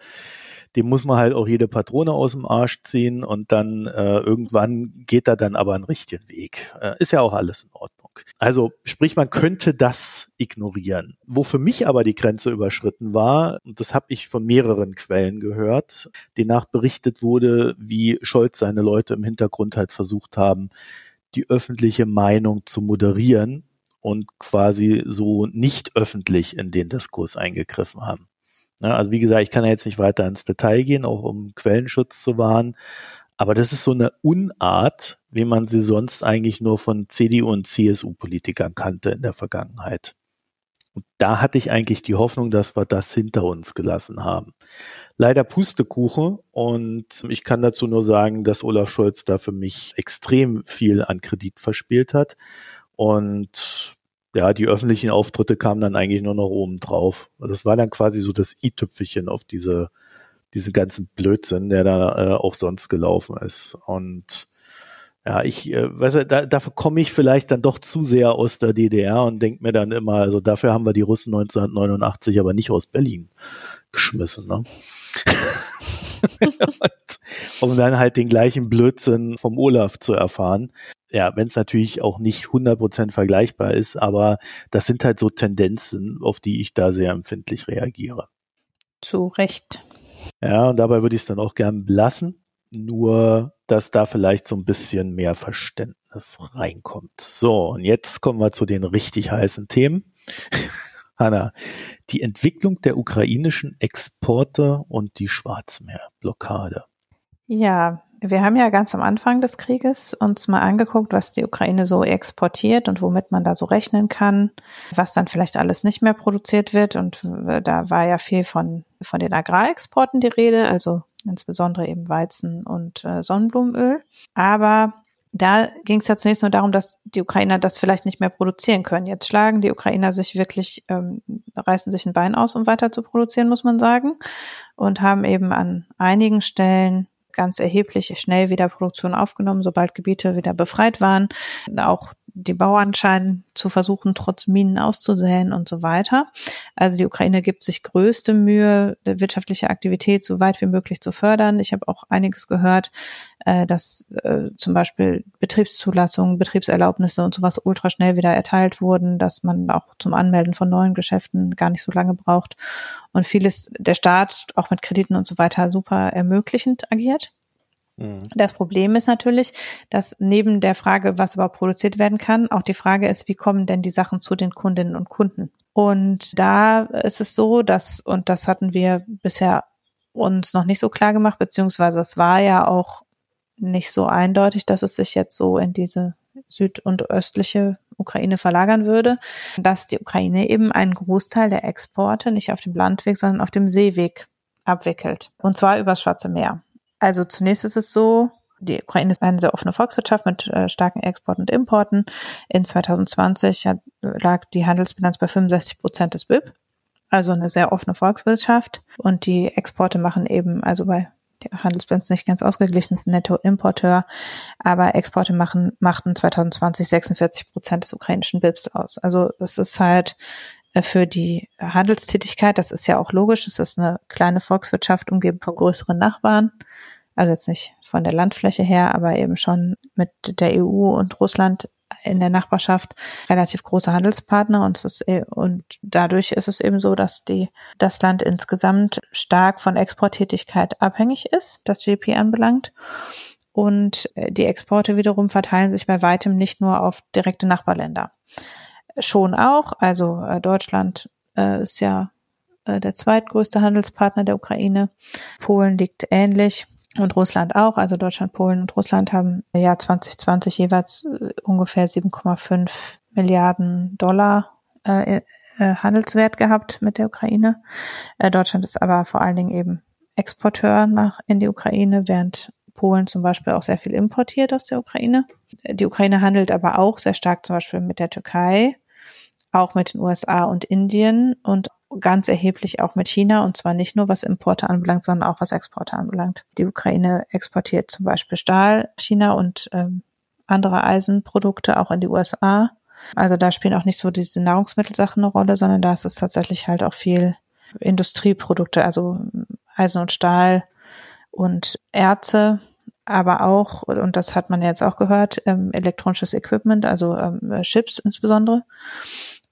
dem muss man halt auch jede Patrone aus dem Arsch ziehen und dann äh, irgendwann geht er dann aber einen richtigen Weg. Äh, ist ja auch alles in Ordnung. Also sprich, man könnte das ignorieren. Wo für mich aber die Grenze überschritten war, und das habe ich von mehreren Quellen gehört, demnach berichtet wurde, wie Scholz seine Leute im Hintergrund halt versucht haben, die öffentliche Meinung zu moderieren und quasi so nicht öffentlich in den Diskurs eingegriffen haben. Ja, also wie gesagt, ich kann ja jetzt nicht weiter ins Detail gehen, auch um Quellenschutz zu wahren. Aber das ist so eine Unart, wie man sie sonst eigentlich nur von CDU und CSU-Politikern kannte in der Vergangenheit. Und da hatte ich eigentlich die Hoffnung, dass wir das hinter uns gelassen haben. Leider Pustekuchen und ich kann dazu nur sagen, dass Olaf Scholz da für mich extrem viel an Kredit verspielt hat und ja, die öffentlichen Auftritte kamen dann eigentlich nur noch oben drauf. Das war dann quasi so das i-Tüpfelchen auf diese, diesen ganzen Blödsinn, der da äh, auch sonst gelaufen ist. Und ja, ich, äh, weiß da, dafür komme ich vielleicht dann doch zu sehr aus der DDR und denke mir dann immer, also dafür haben wir die Russen 1989 aber nicht aus Berlin geschmissen, ne? um dann halt den gleichen Blödsinn vom Olaf zu erfahren ja, wenn es natürlich auch nicht 100% vergleichbar ist, aber das sind halt so Tendenzen, auf die ich da sehr empfindlich reagiere. Zu Recht. Ja, und dabei würde ich es dann auch gern belassen. Nur dass da vielleicht so ein bisschen mehr Verständnis reinkommt. So, und jetzt kommen wir zu den richtig heißen Themen. Hanna, die Entwicklung der ukrainischen Exporte und die Schwarzmeerblockade. Ja, wir haben ja ganz am Anfang des Krieges uns mal angeguckt, was die Ukraine so exportiert und womit man da so rechnen kann, was dann vielleicht alles nicht mehr produziert wird. Und da war ja viel von, von den Agrarexporten die Rede, also insbesondere eben Weizen und äh, Sonnenblumenöl. Aber da ging es ja zunächst nur darum, dass die Ukrainer das vielleicht nicht mehr produzieren können. Jetzt schlagen die Ukrainer sich wirklich, ähm, reißen sich ein Bein aus, um weiter zu produzieren, muss man sagen, und haben eben an einigen Stellen ganz erheblich schnell wieder Produktion aufgenommen, sobald Gebiete wieder befreit waren. Auch die Bauern scheinen zu versuchen, trotz Minen auszusäen und so weiter. Also die Ukraine gibt sich größte Mühe, wirtschaftliche Aktivität so weit wie möglich zu fördern. Ich habe auch einiges gehört, äh, dass äh, zum Beispiel Betriebszulassungen, Betriebserlaubnisse und sowas ultraschnell wieder erteilt wurden, dass man auch zum Anmelden von neuen Geschäften gar nicht so lange braucht und vieles der Staat auch mit Krediten und so weiter super ermöglichend agiert. Mhm. Das Problem ist natürlich, dass neben der Frage, was überhaupt produziert werden kann, auch die Frage ist, wie kommen denn die Sachen zu den Kundinnen und Kunden? Und da ist es so, dass, und das hatten wir bisher uns noch nicht so klar gemacht, beziehungsweise es war ja auch nicht so eindeutig, dass es sich jetzt so in diese süd- und östliche Ukraine verlagern würde, dass die Ukraine eben einen Großteil der Exporte nicht auf dem Landweg, sondern auf dem Seeweg abwickelt. Und zwar übers Schwarze Meer. Also zunächst ist es so, die Ukraine ist eine sehr offene Volkswirtschaft mit äh, starken Exporten und Importen. In 2020 hat, lag die Handelsbilanz bei 65 Prozent des BIP. Also eine sehr offene Volkswirtschaft. Und die Exporte machen eben, also bei der Handelsbilanz nicht ganz ausgeglichen, ist Nettoimporteur, aber Exporte machen, machten 2020 46 Prozent des ukrainischen BIPs aus. Also es ist halt für die Handelstätigkeit, das ist ja auch logisch, es ist eine kleine Volkswirtschaft umgeben von größeren Nachbarn, also jetzt nicht von der Landfläche her, aber eben schon mit der EU und Russland in der Nachbarschaft relativ große Handelspartner und ist e, und dadurch ist es eben so, dass die das Land insgesamt stark von Exporttätigkeit abhängig ist, das GP anbelangt. Und äh, die Exporte wiederum verteilen sich bei weitem nicht nur auf direkte Nachbarländer. Schon auch, also äh, Deutschland äh, ist ja der zweitgrößte Handelspartner der Ukraine. Polen liegt ähnlich und Russland auch. Also Deutschland, Polen und Russland haben im Jahr 2020 jeweils äh, ungefähr 7,5 Milliarden Dollar äh, äh, Handelswert gehabt mit der Ukraine. Äh, Deutschland ist aber vor allen Dingen eben Exporteur nach in die Ukraine, während Polen zum Beispiel auch sehr viel importiert aus der Ukraine. Die Ukraine handelt aber auch sehr stark zum Beispiel mit der Türkei, auch mit den USA und Indien und ganz erheblich auch mit China und zwar nicht nur was Importe anbelangt, sondern auch was Exporte anbelangt. Die Ukraine exportiert zum Beispiel Stahl, China und ähm, andere Eisenprodukte auch in die USA. Also da spielen auch nicht so diese Nahrungsmittelsachen eine Rolle, sondern da ist es tatsächlich halt auch viel Industrieprodukte, also Eisen und Stahl und Erze, aber auch, und das hat man jetzt auch gehört, ähm, elektronisches Equipment, also ähm, Chips insbesondere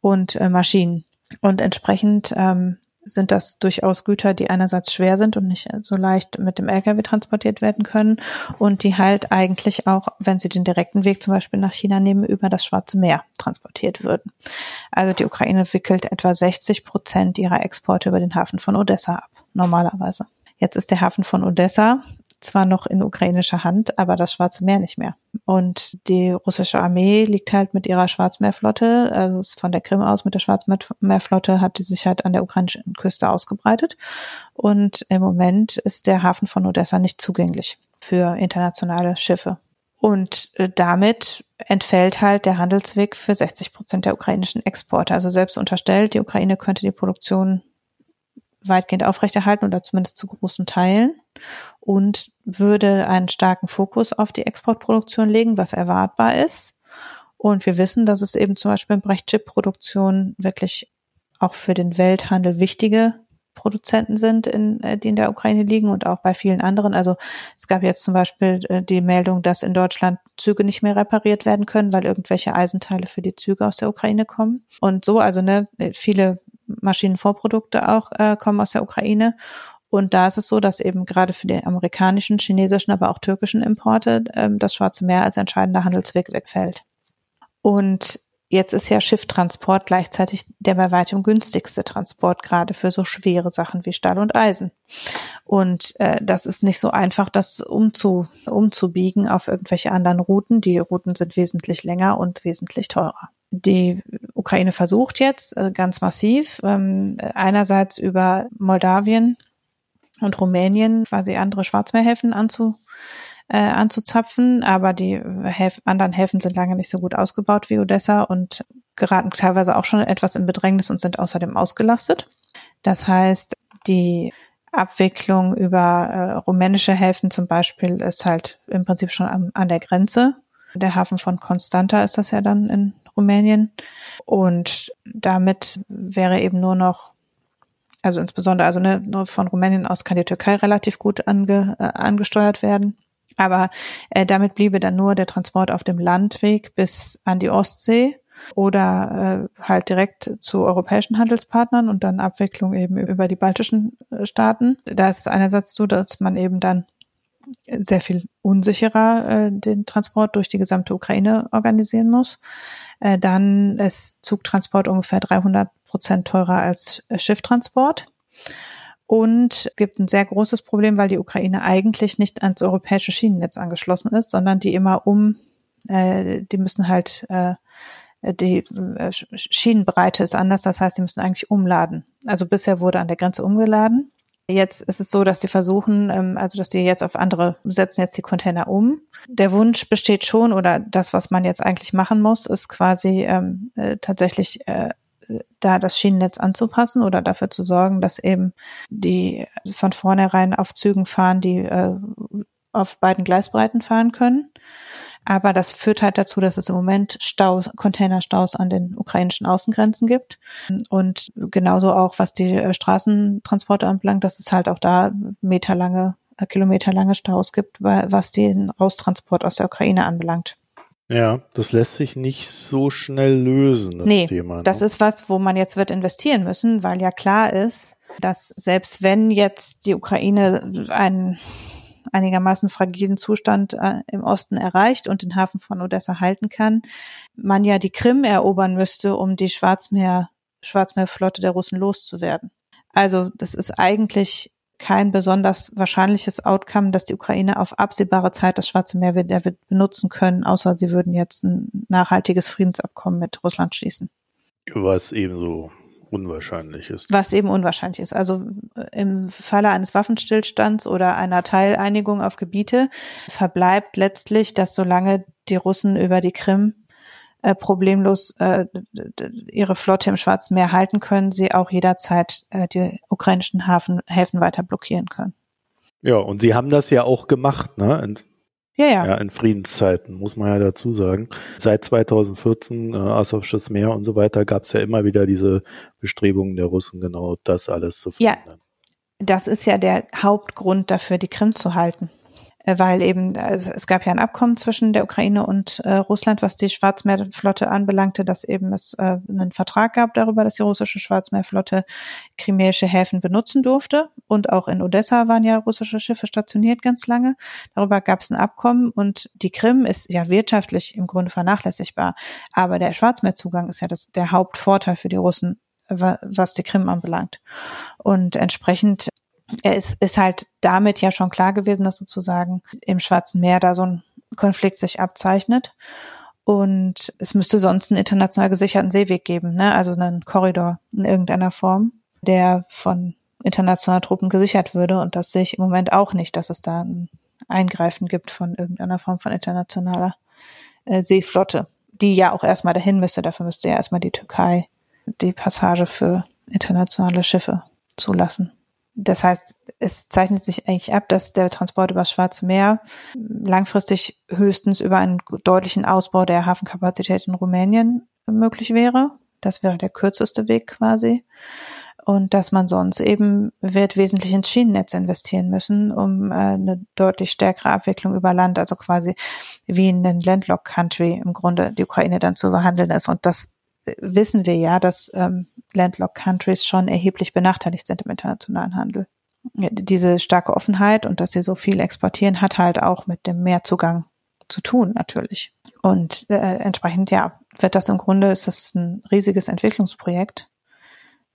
und äh, Maschinen. Und entsprechend ähm, sind das durchaus Güter, die einerseits schwer sind und nicht so leicht mit dem Lkw transportiert werden können und die halt eigentlich auch, wenn sie den direkten Weg zum Beispiel nach China nehmen, über das Schwarze Meer transportiert würden. Also die Ukraine wickelt etwa 60 Prozent ihrer Exporte über den Hafen von Odessa ab, normalerweise. Jetzt ist der Hafen von Odessa zwar noch in ukrainischer Hand, aber das Schwarze Meer nicht mehr. Und die russische Armee liegt halt mit ihrer Schwarzmeerflotte, also von der Krim aus mit der Schwarzmeerflotte hat die sich halt an der ukrainischen Küste ausgebreitet. Und im Moment ist der Hafen von Odessa nicht zugänglich für internationale Schiffe. Und äh, damit entfällt halt der Handelsweg für 60 Prozent der ukrainischen Exporte. Also selbst unterstellt, die Ukraine könnte die Produktion weitgehend aufrechterhalten oder zumindest zu großen Teilen und würde einen starken Fokus auf die Exportproduktion legen, was erwartbar ist. Und wir wissen, dass es eben zum Beispiel im Bereich Chip-Produktion wirklich auch für den Welthandel wichtige Produzenten sind, in, äh, die in der Ukraine liegen und auch bei vielen anderen. Also es gab jetzt zum Beispiel äh, die Meldung, dass in Deutschland Züge nicht mehr repariert werden können, weil irgendwelche Eisenteile für die Züge aus der Ukraine kommen. Und so, also ne, viele Maschinenvorprodukte auch äh, kommen aus der Ukraine. Und da ist es so, dass eben gerade für die amerikanischen, chinesischen, aber auch türkischen Importe ähm, das Schwarze Meer als entscheidender Handelsweg wegfällt. Und jetzt ist ja Schifftransport gleichzeitig der bei weitem günstigste Transport, gerade für so schwere Sachen wie Stahl und Eisen. Und äh, das ist nicht so einfach, das umzu, umzubiegen auf irgendwelche anderen Routen. Die Routen sind wesentlich länger und wesentlich teurer. Die Ukraine versucht jetzt äh, ganz massiv, ähm, einerseits über Moldawien und Rumänien quasi andere Schwarzmeerhäfen anzu, äh, anzuzapfen, aber die Häf anderen Häfen sind lange nicht so gut ausgebaut wie Odessa und geraten teilweise auch schon etwas in Bedrängnis und sind außerdem ausgelastet. Das heißt, die Abwicklung über äh, rumänische Häfen zum Beispiel ist halt im Prinzip schon an, an der Grenze. Der Hafen von Constanta ist das ja dann in Rumänien. Und damit wäre eben nur noch also insbesondere, also ne, von Rumänien aus kann die Türkei relativ gut ange, äh, angesteuert werden. Aber äh, damit bliebe dann nur der Transport auf dem Landweg bis an die Ostsee oder äh, halt direkt zu europäischen Handelspartnern und dann Abwicklung eben über die baltischen äh, Staaten. Da ist einerseits so, dass man eben dann sehr viel unsicherer äh, den Transport durch die gesamte Ukraine organisieren muss. Äh, dann ist Zugtransport ungefähr 300 Prozent teurer als äh, Schifftransport. Und gibt ein sehr großes Problem, weil die Ukraine eigentlich nicht ans europäische Schienennetz angeschlossen ist, sondern die immer um, äh, die müssen halt, äh, die äh, Schienenbreite ist anders, das heißt, die müssen eigentlich umladen. Also bisher wurde an der Grenze umgeladen. Jetzt ist es so, dass sie versuchen, ähm, also dass sie jetzt auf andere setzen jetzt die Container um. Der Wunsch besteht schon oder das, was man jetzt eigentlich machen muss, ist quasi ähm, äh, tatsächlich äh, da das Schienennetz anzupassen oder dafür zu sorgen, dass eben die von vornherein auf Zügen fahren, die äh, auf beiden Gleisbreiten fahren können. Aber das führt halt dazu, dass es im Moment Staus, Containerstaus an den ukrainischen Außengrenzen gibt. Und genauso auch, was die äh, Straßentransporte anbelangt, dass es halt auch da meterlange, äh, kilometerlange Staus gibt, was den Raustransport aus der Ukraine anbelangt. Ja, das lässt sich nicht so schnell lösen, das nee, Thema. Ne? Das ist was, wo man jetzt wird investieren müssen, weil ja klar ist, dass selbst wenn jetzt die Ukraine einen einigermaßen fragilen Zustand äh, im Osten erreicht und den Hafen von Odessa halten kann, man ja die Krim erobern müsste, um die Schwarzmeer, Schwarzmeerflotte der Russen loszuwerden. Also das ist eigentlich kein besonders wahrscheinliches Outcome, dass die Ukraine auf absehbare Zeit das Schwarze Meer wird benutzen können, außer sie würden jetzt ein nachhaltiges Friedensabkommen mit Russland schließen. Was ebenso unwahrscheinlich ist. Was eben unwahrscheinlich ist. Also im Falle eines Waffenstillstands oder einer Teileinigung auf Gebiete verbleibt letztlich, dass solange die Russen über die Krim äh, problemlos äh, ihre Flotte im Schwarzen Meer halten können, sie auch jederzeit äh, die ukrainischen Hafen, Häfen weiter blockieren können. Ja, und sie haben das ja auch gemacht, ne? Ja, ja. ja, in Friedenszeiten, muss man ja dazu sagen. Seit 2014, äh, Asowsches Meer und so weiter, gab es ja immer wieder diese Bestrebungen der Russen, genau das alles zu verhindern. Ja, das ist ja der Hauptgrund dafür, die Krim zu halten. Äh, weil eben also es gab ja ein Abkommen zwischen der Ukraine und äh, Russland, was die Schwarzmeerflotte anbelangte, dass eben es äh, einen Vertrag gab darüber, dass die russische Schwarzmeerflotte krimäische Häfen benutzen durfte und auch in Odessa waren ja russische Schiffe stationiert ganz lange. Darüber gab es ein Abkommen und die Krim ist ja wirtschaftlich im Grunde vernachlässigbar, aber der Schwarzmeerzugang ist ja das, der Hauptvorteil für die Russen was die Krim anbelangt. Und entsprechend er ist, ist halt damit ja schon klar gewesen, dass sozusagen im Schwarzen Meer da so ein Konflikt sich abzeichnet. Und es müsste sonst einen international gesicherten Seeweg geben, ne? also einen Korridor in irgendeiner Form, der von internationalen Truppen gesichert würde. Und das sehe ich im Moment auch nicht, dass es da ein Eingreifen gibt von irgendeiner Form von internationaler äh, Seeflotte, die ja auch erstmal dahin müsste. Dafür müsste ja erstmal die Türkei die Passage für internationale Schiffe zulassen. Das heißt, es zeichnet sich eigentlich ab, dass der Transport über das Schwarze Meer langfristig höchstens über einen deutlichen Ausbau der Hafenkapazität in Rumänien möglich wäre. Das wäre der kürzeste Weg quasi. Und dass man sonst eben wird wesentlich ins Schienennetz investieren müssen, um äh, eine deutlich stärkere Abwicklung über Land, also quasi wie in den Landlocked Country im Grunde die Ukraine dann zu behandeln ist. Und das wissen wir ja, dass ähm, Landlocked Countries schon erheblich benachteiligt sind im internationalen Handel. diese starke Offenheit und dass sie so viel exportieren, hat halt auch mit dem Mehrzugang zu tun, natürlich. Und äh, entsprechend, ja, wird das im Grunde, ist das ein riesiges Entwicklungsprojekt,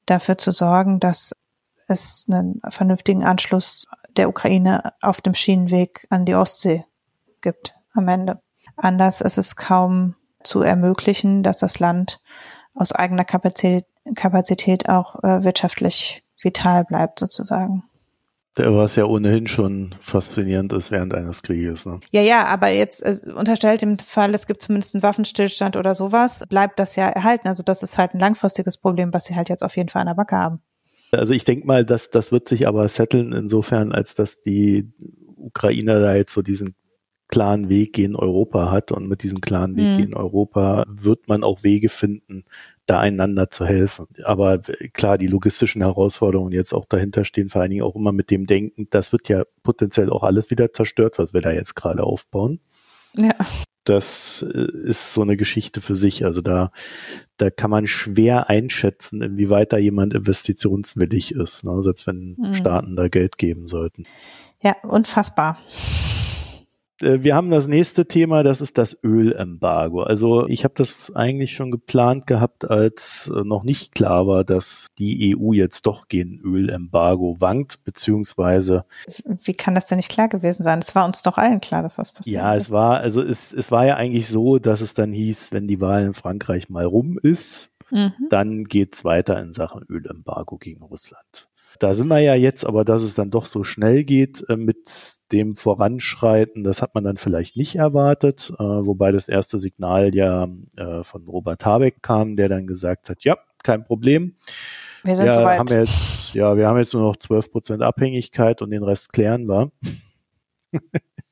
dafür zu sorgen, dass es einen vernünftigen Anschluss der Ukraine auf dem Schienenweg an die Ostsee gibt am Ende. Anders ist es kaum zu ermöglichen, dass das Land aus eigener Kapazität, Kapazität auch äh, wirtschaftlich vital bleibt sozusagen. Was ja ohnehin schon faszinierend ist während eines Krieges. Ne? Ja, ja, aber jetzt äh, unterstellt im Fall, es gibt zumindest einen Waffenstillstand oder sowas, bleibt das ja erhalten. Also das ist halt ein langfristiges Problem, was sie halt jetzt auf jeden Fall an der Backe haben. Also ich denke mal, dass das wird sich aber setteln insofern, als dass die Ukrainer da jetzt so diesen klaren Weg gegen Europa hat und mit diesem klaren Weg mhm. Europa wird man auch Wege finden, da einander zu helfen. Aber klar, die logistischen Herausforderungen jetzt auch dahinter stehen, vor allen Dingen auch immer mit dem Denken, das wird ja potenziell auch alles wieder zerstört, was wir da jetzt gerade aufbauen. Ja. Das äh, ist so eine Geschichte für sich. Also da, da kann man schwer einschätzen, inwieweit da jemand investitionswillig ist, ne? selbst wenn mhm. Staaten da Geld geben sollten. Ja, unfassbar. Äh, wir haben das nächste Thema, das ist das Ölembargo. Also ich habe das eigentlich schon geplant gehabt, als äh, noch nicht klar war, dass die EU jetzt doch gegen Ölembargo wankt, beziehungsweise. Wie kann das denn nicht klar gewesen sein? Es war uns doch allen klar, dass das passiert. Ja, es war, also es, es war ja eigentlich so, dass es dann hieß, wenn die Wahl in Frankreich mal rum ist, mhm. dann geht's weiter in Sachen Ölembargo gegen Russland. Da sind wir ja jetzt, aber dass es dann doch so schnell geht äh, mit dem Voranschreiten, das hat man dann vielleicht nicht erwartet, äh, wobei das erste Signal ja äh, von Robert Habeck kam, der dann gesagt hat, ja, kein Problem. Wir sind ja, soweit. Haben jetzt, ja, wir haben jetzt nur noch 12 Prozent Abhängigkeit und den Rest klären wir.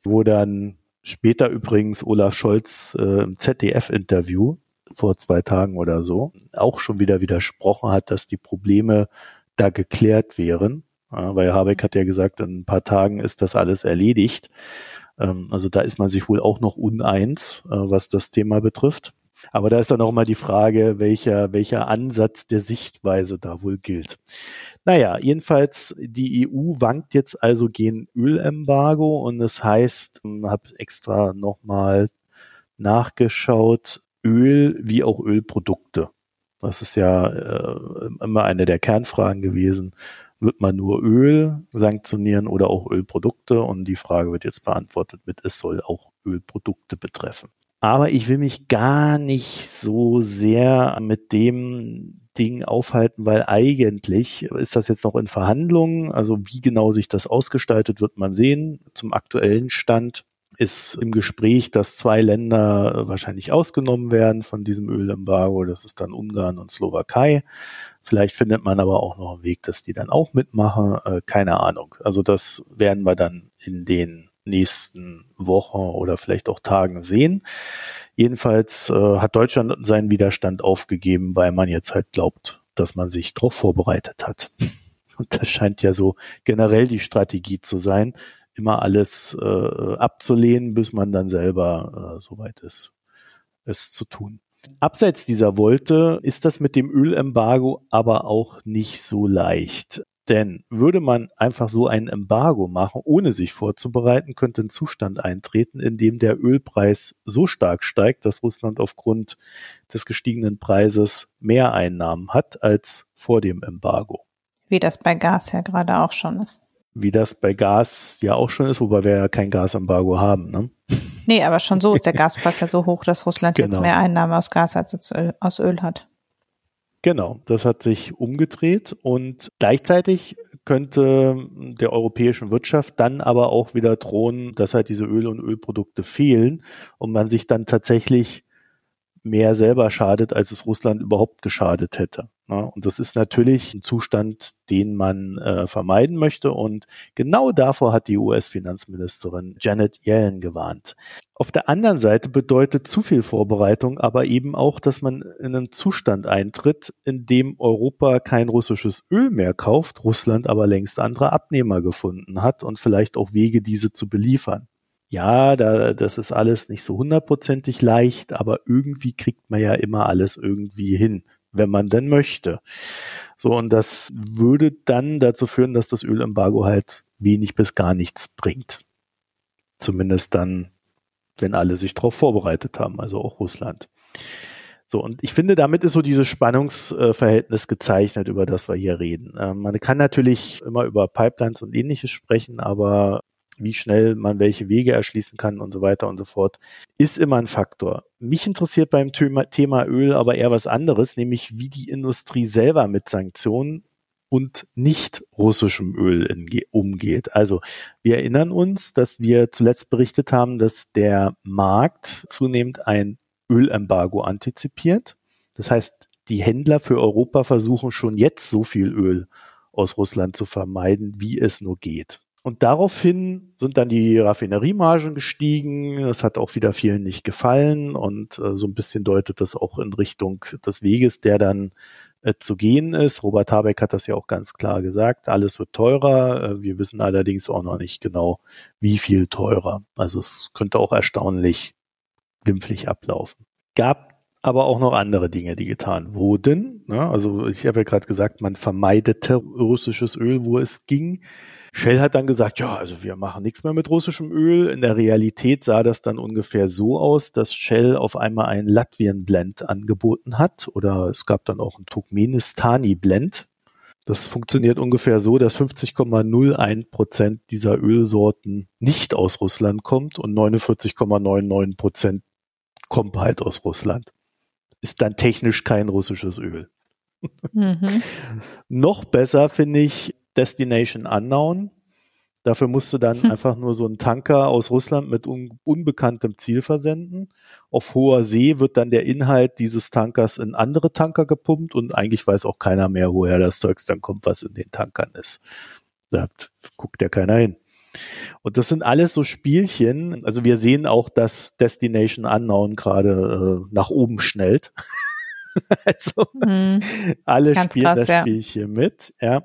Wo dann später übrigens Olaf Scholz äh, im ZDF-Interview vor zwei Tagen oder so auch schon wieder widersprochen hat, dass die Probleme da geklärt wären. Ja, weil Habeck hat ja gesagt, in ein paar Tagen ist das alles erledigt. Ähm, also da ist man sich wohl auch noch uneins, äh, was das Thema betrifft. Aber da ist dann auch mal die Frage, welcher, welcher Ansatz der Sichtweise da wohl gilt. Naja, jedenfalls, die EU wankt jetzt also gegen Ölembargo und das heißt, ich habe extra nochmal nachgeschaut, Öl wie auch Ölprodukte. Das ist ja äh, immer eine der Kernfragen gewesen. Wird man nur Öl sanktionieren oder auch Ölprodukte? Und die Frage wird jetzt beantwortet mit, es soll auch Ölprodukte betreffen. Aber ich will mich gar nicht so sehr mit dem Ding aufhalten, weil eigentlich ist das jetzt noch in Verhandlungen. Also wie genau sich das ausgestaltet, wird man sehen. Zum aktuellen Stand ist im Gespräch, dass zwei Länder wahrscheinlich ausgenommen werden von diesem Ölembargo. Das ist dann Ungarn und Slowakei. Vielleicht findet man aber auch noch einen Weg, dass die dann auch mitmachen. Äh, keine Ahnung. Also das werden wir dann in den nächsten Wochen oder vielleicht auch Tagen sehen. Jedenfalls äh, hat Deutschland seinen Widerstand aufgegeben, weil man jetzt halt glaubt, dass man sich darauf vorbereitet hat. Und das scheint ja so generell die Strategie zu sein, immer alles äh, abzulehnen, bis man dann selber äh, soweit ist, es zu tun. Abseits dieser Wolte ist das mit dem Ölembargo aber auch nicht so leicht. Denn würde man einfach so ein Embargo machen, ohne sich vorzubereiten, könnte ein Zustand eintreten, in dem der Ölpreis so stark steigt, dass Russland aufgrund des gestiegenen Preises mehr Einnahmen hat als vor dem Embargo. Wie das bei Gas ja gerade auch schon ist wie das bei Gas ja auch schon ist, wobei wir ja kein Gasembargo haben. Ne? Nee, aber schon so ist der Gaspreis ja so hoch, dass Russland genau. jetzt mehr Einnahmen aus Gas als aus Öl hat. Genau, das hat sich umgedreht und gleichzeitig könnte der europäischen Wirtschaft dann aber auch wieder drohen, dass halt diese Öl- und Ölprodukte fehlen und man sich dann tatsächlich mehr selber schadet, als es Russland überhaupt geschadet hätte. Ja, und das ist natürlich ein Zustand, den man äh, vermeiden möchte. Und genau davor hat die US-Finanzministerin Janet Yellen gewarnt. Auf der anderen Seite bedeutet zu viel Vorbereitung aber eben auch, dass man in einen Zustand eintritt, in dem Europa kein russisches Öl mehr kauft, Russland aber längst andere Abnehmer gefunden hat und vielleicht auch Wege, diese zu beliefern. Ja, da, das ist alles nicht so hundertprozentig leicht, aber irgendwie kriegt man ja immer alles irgendwie hin wenn man denn möchte. So, und das würde dann dazu führen, dass das Ölembargo halt wenig bis gar nichts bringt. Zumindest dann, wenn alle sich darauf vorbereitet haben, also auch Russland. So, und ich finde, damit ist so dieses Spannungsverhältnis gezeichnet, über das wir hier reden. Ähm, man kann natürlich immer über Pipelines und ähnliches sprechen, aber wie schnell man welche Wege erschließen kann und so weiter und so fort, ist immer ein Faktor. Mich interessiert beim Thema, Öl aber eher was anderes, nämlich wie die Industrie selber mit Sanktionen und nicht russischem Öl umgeht. Also wir erinnern uns, dass wir zuletzt berichtet haben, dass der Markt zunehmend ein Ölembargo antizipiert. Das heißt, die Händler für Europa versuchen schon jetzt so viel Öl aus Russland zu vermeiden, wie es nur geht. Und daraufhin sind dann die Raffineriemargen gestiegen. Das hat auch wieder vielen nicht gefallen und äh, so ein bisschen deutet das auch in Richtung des Weges, der dann äh, zu gehen ist. Robert Habeck hat das ja auch ganz klar gesagt. Alles wird teurer. Äh, wir wissen allerdings auch noch nicht genau, wie viel teurer. Also es könnte auch erstaunlich glimpflich ablaufen. Gab aber auch noch andere Dinge, die getan wurden. Ne? Also ich habe ja gerade gesagt, man vermeidete russisches Öl, wo es ging. Shell hat dann gesagt, ja, also wir machen nichts mehr mit russischem Öl. In der Realität sah das dann ungefähr so aus, dass Shell auf einmal einen Latvian-Blend angeboten hat oder es gab dann auch einen Turkmenistani-Blend. Das funktioniert ungefähr so, dass 50,01 Prozent dieser Ölsorten nicht aus Russland kommt und 49,99 Prozent kommt halt aus Russland. Ist dann technisch kein russisches Öl. Mhm. Noch besser finde ich Destination Unknown. Dafür musst du dann hm. einfach nur so einen Tanker aus Russland mit un unbekanntem Ziel versenden. Auf hoher See wird dann der Inhalt dieses Tankers in andere Tanker gepumpt und eigentlich weiß auch keiner mehr, woher das Zeugs dann kommt, was in den Tankern ist. Da guckt ja keiner hin. Und das sind alles so Spielchen. Also wir sehen auch, dass Destination Unknown gerade äh, nach oben schnellt. also mhm. alle Ganz spielen krass, das ja. Spielchen mit. Ja.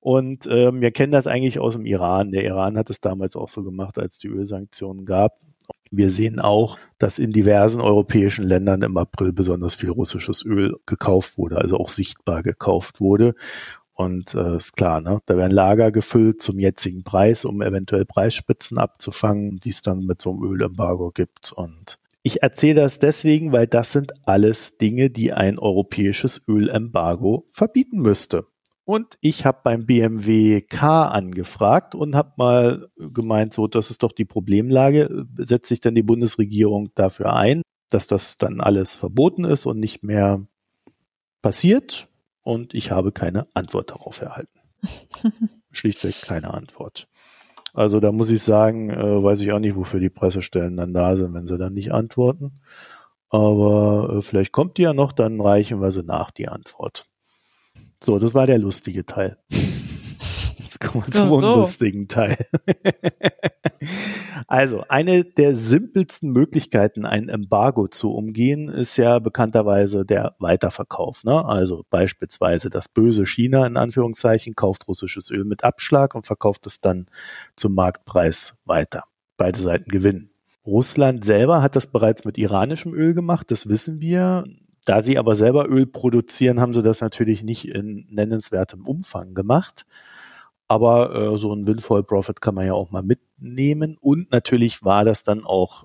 Und ähm, wir kennen das eigentlich aus dem Iran. Der Iran hat es damals auch so gemacht, als die Ölsanktionen gab. Wir sehen auch, dass in diversen europäischen Ländern im April besonders viel russisches Öl gekauft wurde, also auch sichtbar gekauft wurde. Und äh, ist klar, ne? da werden Lager gefüllt zum jetzigen Preis, um eventuell Preisspitzen abzufangen, die es dann mit so einem Ölembargo gibt. Und ich erzähle das deswegen, weil das sind alles Dinge, die ein europäisches Ölembargo verbieten müsste. Und ich habe beim BMW K angefragt und habe mal gemeint, so, das ist doch die Problemlage. Setzt sich dann die Bundesregierung dafür ein, dass das dann alles verboten ist und nicht mehr passiert? Und ich habe keine Antwort darauf erhalten. Schlichtweg keine Antwort. Also da muss ich sagen, äh, weiß ich auch nicht, wofür die Pressestellen dann da sind, wenn sie dann nicht antworten. Aber äh, vielleicht kommt die ja noch, dann reichen wir sie nach, die Antwort. So, das war der lustige Teil. Wir zum so, unlustigen Teil. also, eine der simpelsten Möglichkeiten, ein Embargo zu umgehen, ist ja bekannterweise der Weiterverkauf. Ne? Also beispielsweise das böse China in Anführungszeichen kauft russisches Öl mit Abschlag und verkauft es dann zum Marktpreis weiter. Beide Seiten gewinnen. Russland selber hat das bereits mit iranischem Öl gemacht, das wissen wir. Da sie aber selber Öl produzieren, haben sie das natürlich nicht in nennenswertem Umfang gemacht. Aber äh, so ein Windfall Profit kann man ja auch mal mitnehmen. Und natürlich war das dann auch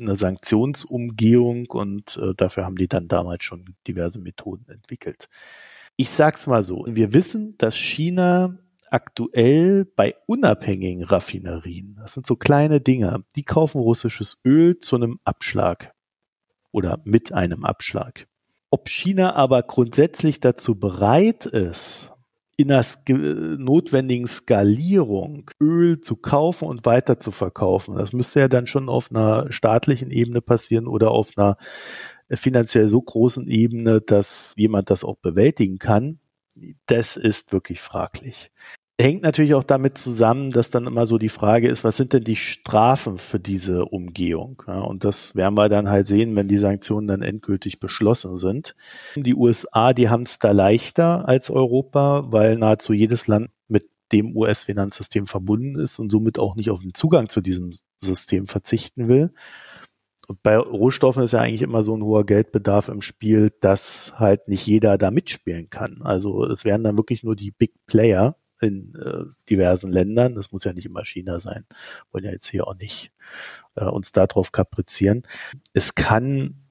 eine Sanktionsumgehung und äh, dafür haben die dann damals schon diverse Methoden entwickelt. Ich sag's mal so, wir wissen, dass China aktuell bei unabhängigen Raffinerien, das sind so kleine Dinger, die kaufen russisches Öl zu einem Abschlag oder mit einem Abschlag. Ob China aber grundsätzlich dazu bereit ist, in der notwendigen Skalierung Öl zu kaufen und weiter zu verkaufen. Das müsste ja dann schon auf einer staatlichen Ebene passieren oder auf einer finanziell so großen Ebene, dass jemand das auch bewältigen kann. Das ist wirklich fraglich hängt natürlich auch damit zusammen, dass dann immer so die Frage ist, was sind denn die Strafen für diese Umgehung? Ja, und das werden wir dann halt sehen, wenn die Sanktionen dann endgültig beschlossen sind. Die USA, die haben es da leichter als Europa, weil nahezu jedes Land mit dem US-Finanzsystem verbunden ist und somit auch nicht auf den Zugang zu diesem System verzichten will. Und bei Rohstoffen ist ja eigentlich immer so ein hoher Geldbedarf im Spiel, dass halt nicht jeder da mitspielen kann. Also es werden dann wirklich nur die Big Player in äh, diversen Ländern. Das muss ja nicht immer China sein. Wollen ja jetzt hier auch nicht äh, uns darauf kaprizieren. Es kann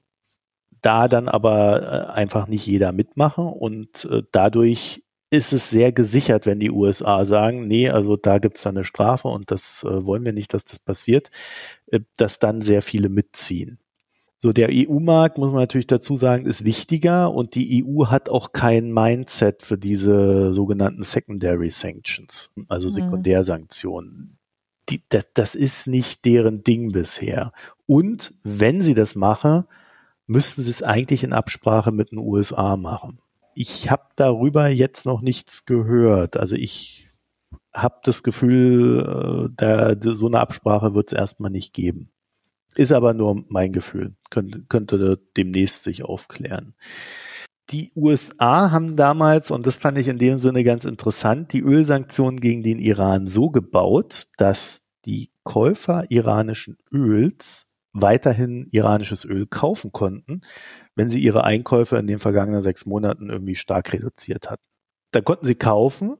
da dann aber äh, einfach nicht jeder mitmachen und äh, dadurch ist es sehr gesichert, wenn die USA sagen, nee, also da gibt es eine Strafe und das äh, wollen wir nicht, dass das passiert, äh, dass dann sehr viele mitziehen. So, der EU-Markt, muss man natürlich dazu sagen, ist wichtiger und die EU hat auch kein Mindset für diese sogenannten Secondary Sanctions, also mhm. Sekundärsanktionen. Die, das, das ist nicht deren Ding bisher. Und wenn sie das machen, müssten sie es eigentlich in Absprache mit den USA machen. Ich habe darüber jetzt noch nichts gehört. Also ich habe das Gefühl, äh, da, so eine Absprache wird es erstmal nicht geben. Ist aber nur mein Gefühl. Könnte, könnte demnächst sich aufklären. Die USA haben damals, und das fand ich in dem Sinne ganz interessant, die Ölsanktionen gegen den Iran so gebaut, dass die Käufer iranischen Öls weiterhin iranisches Öl kaufen konnten, wenn sie ihre Einkäufe in den vergangenen sechs Monaten irgendwie stark reduziert hatten. Da konnten sie kaufen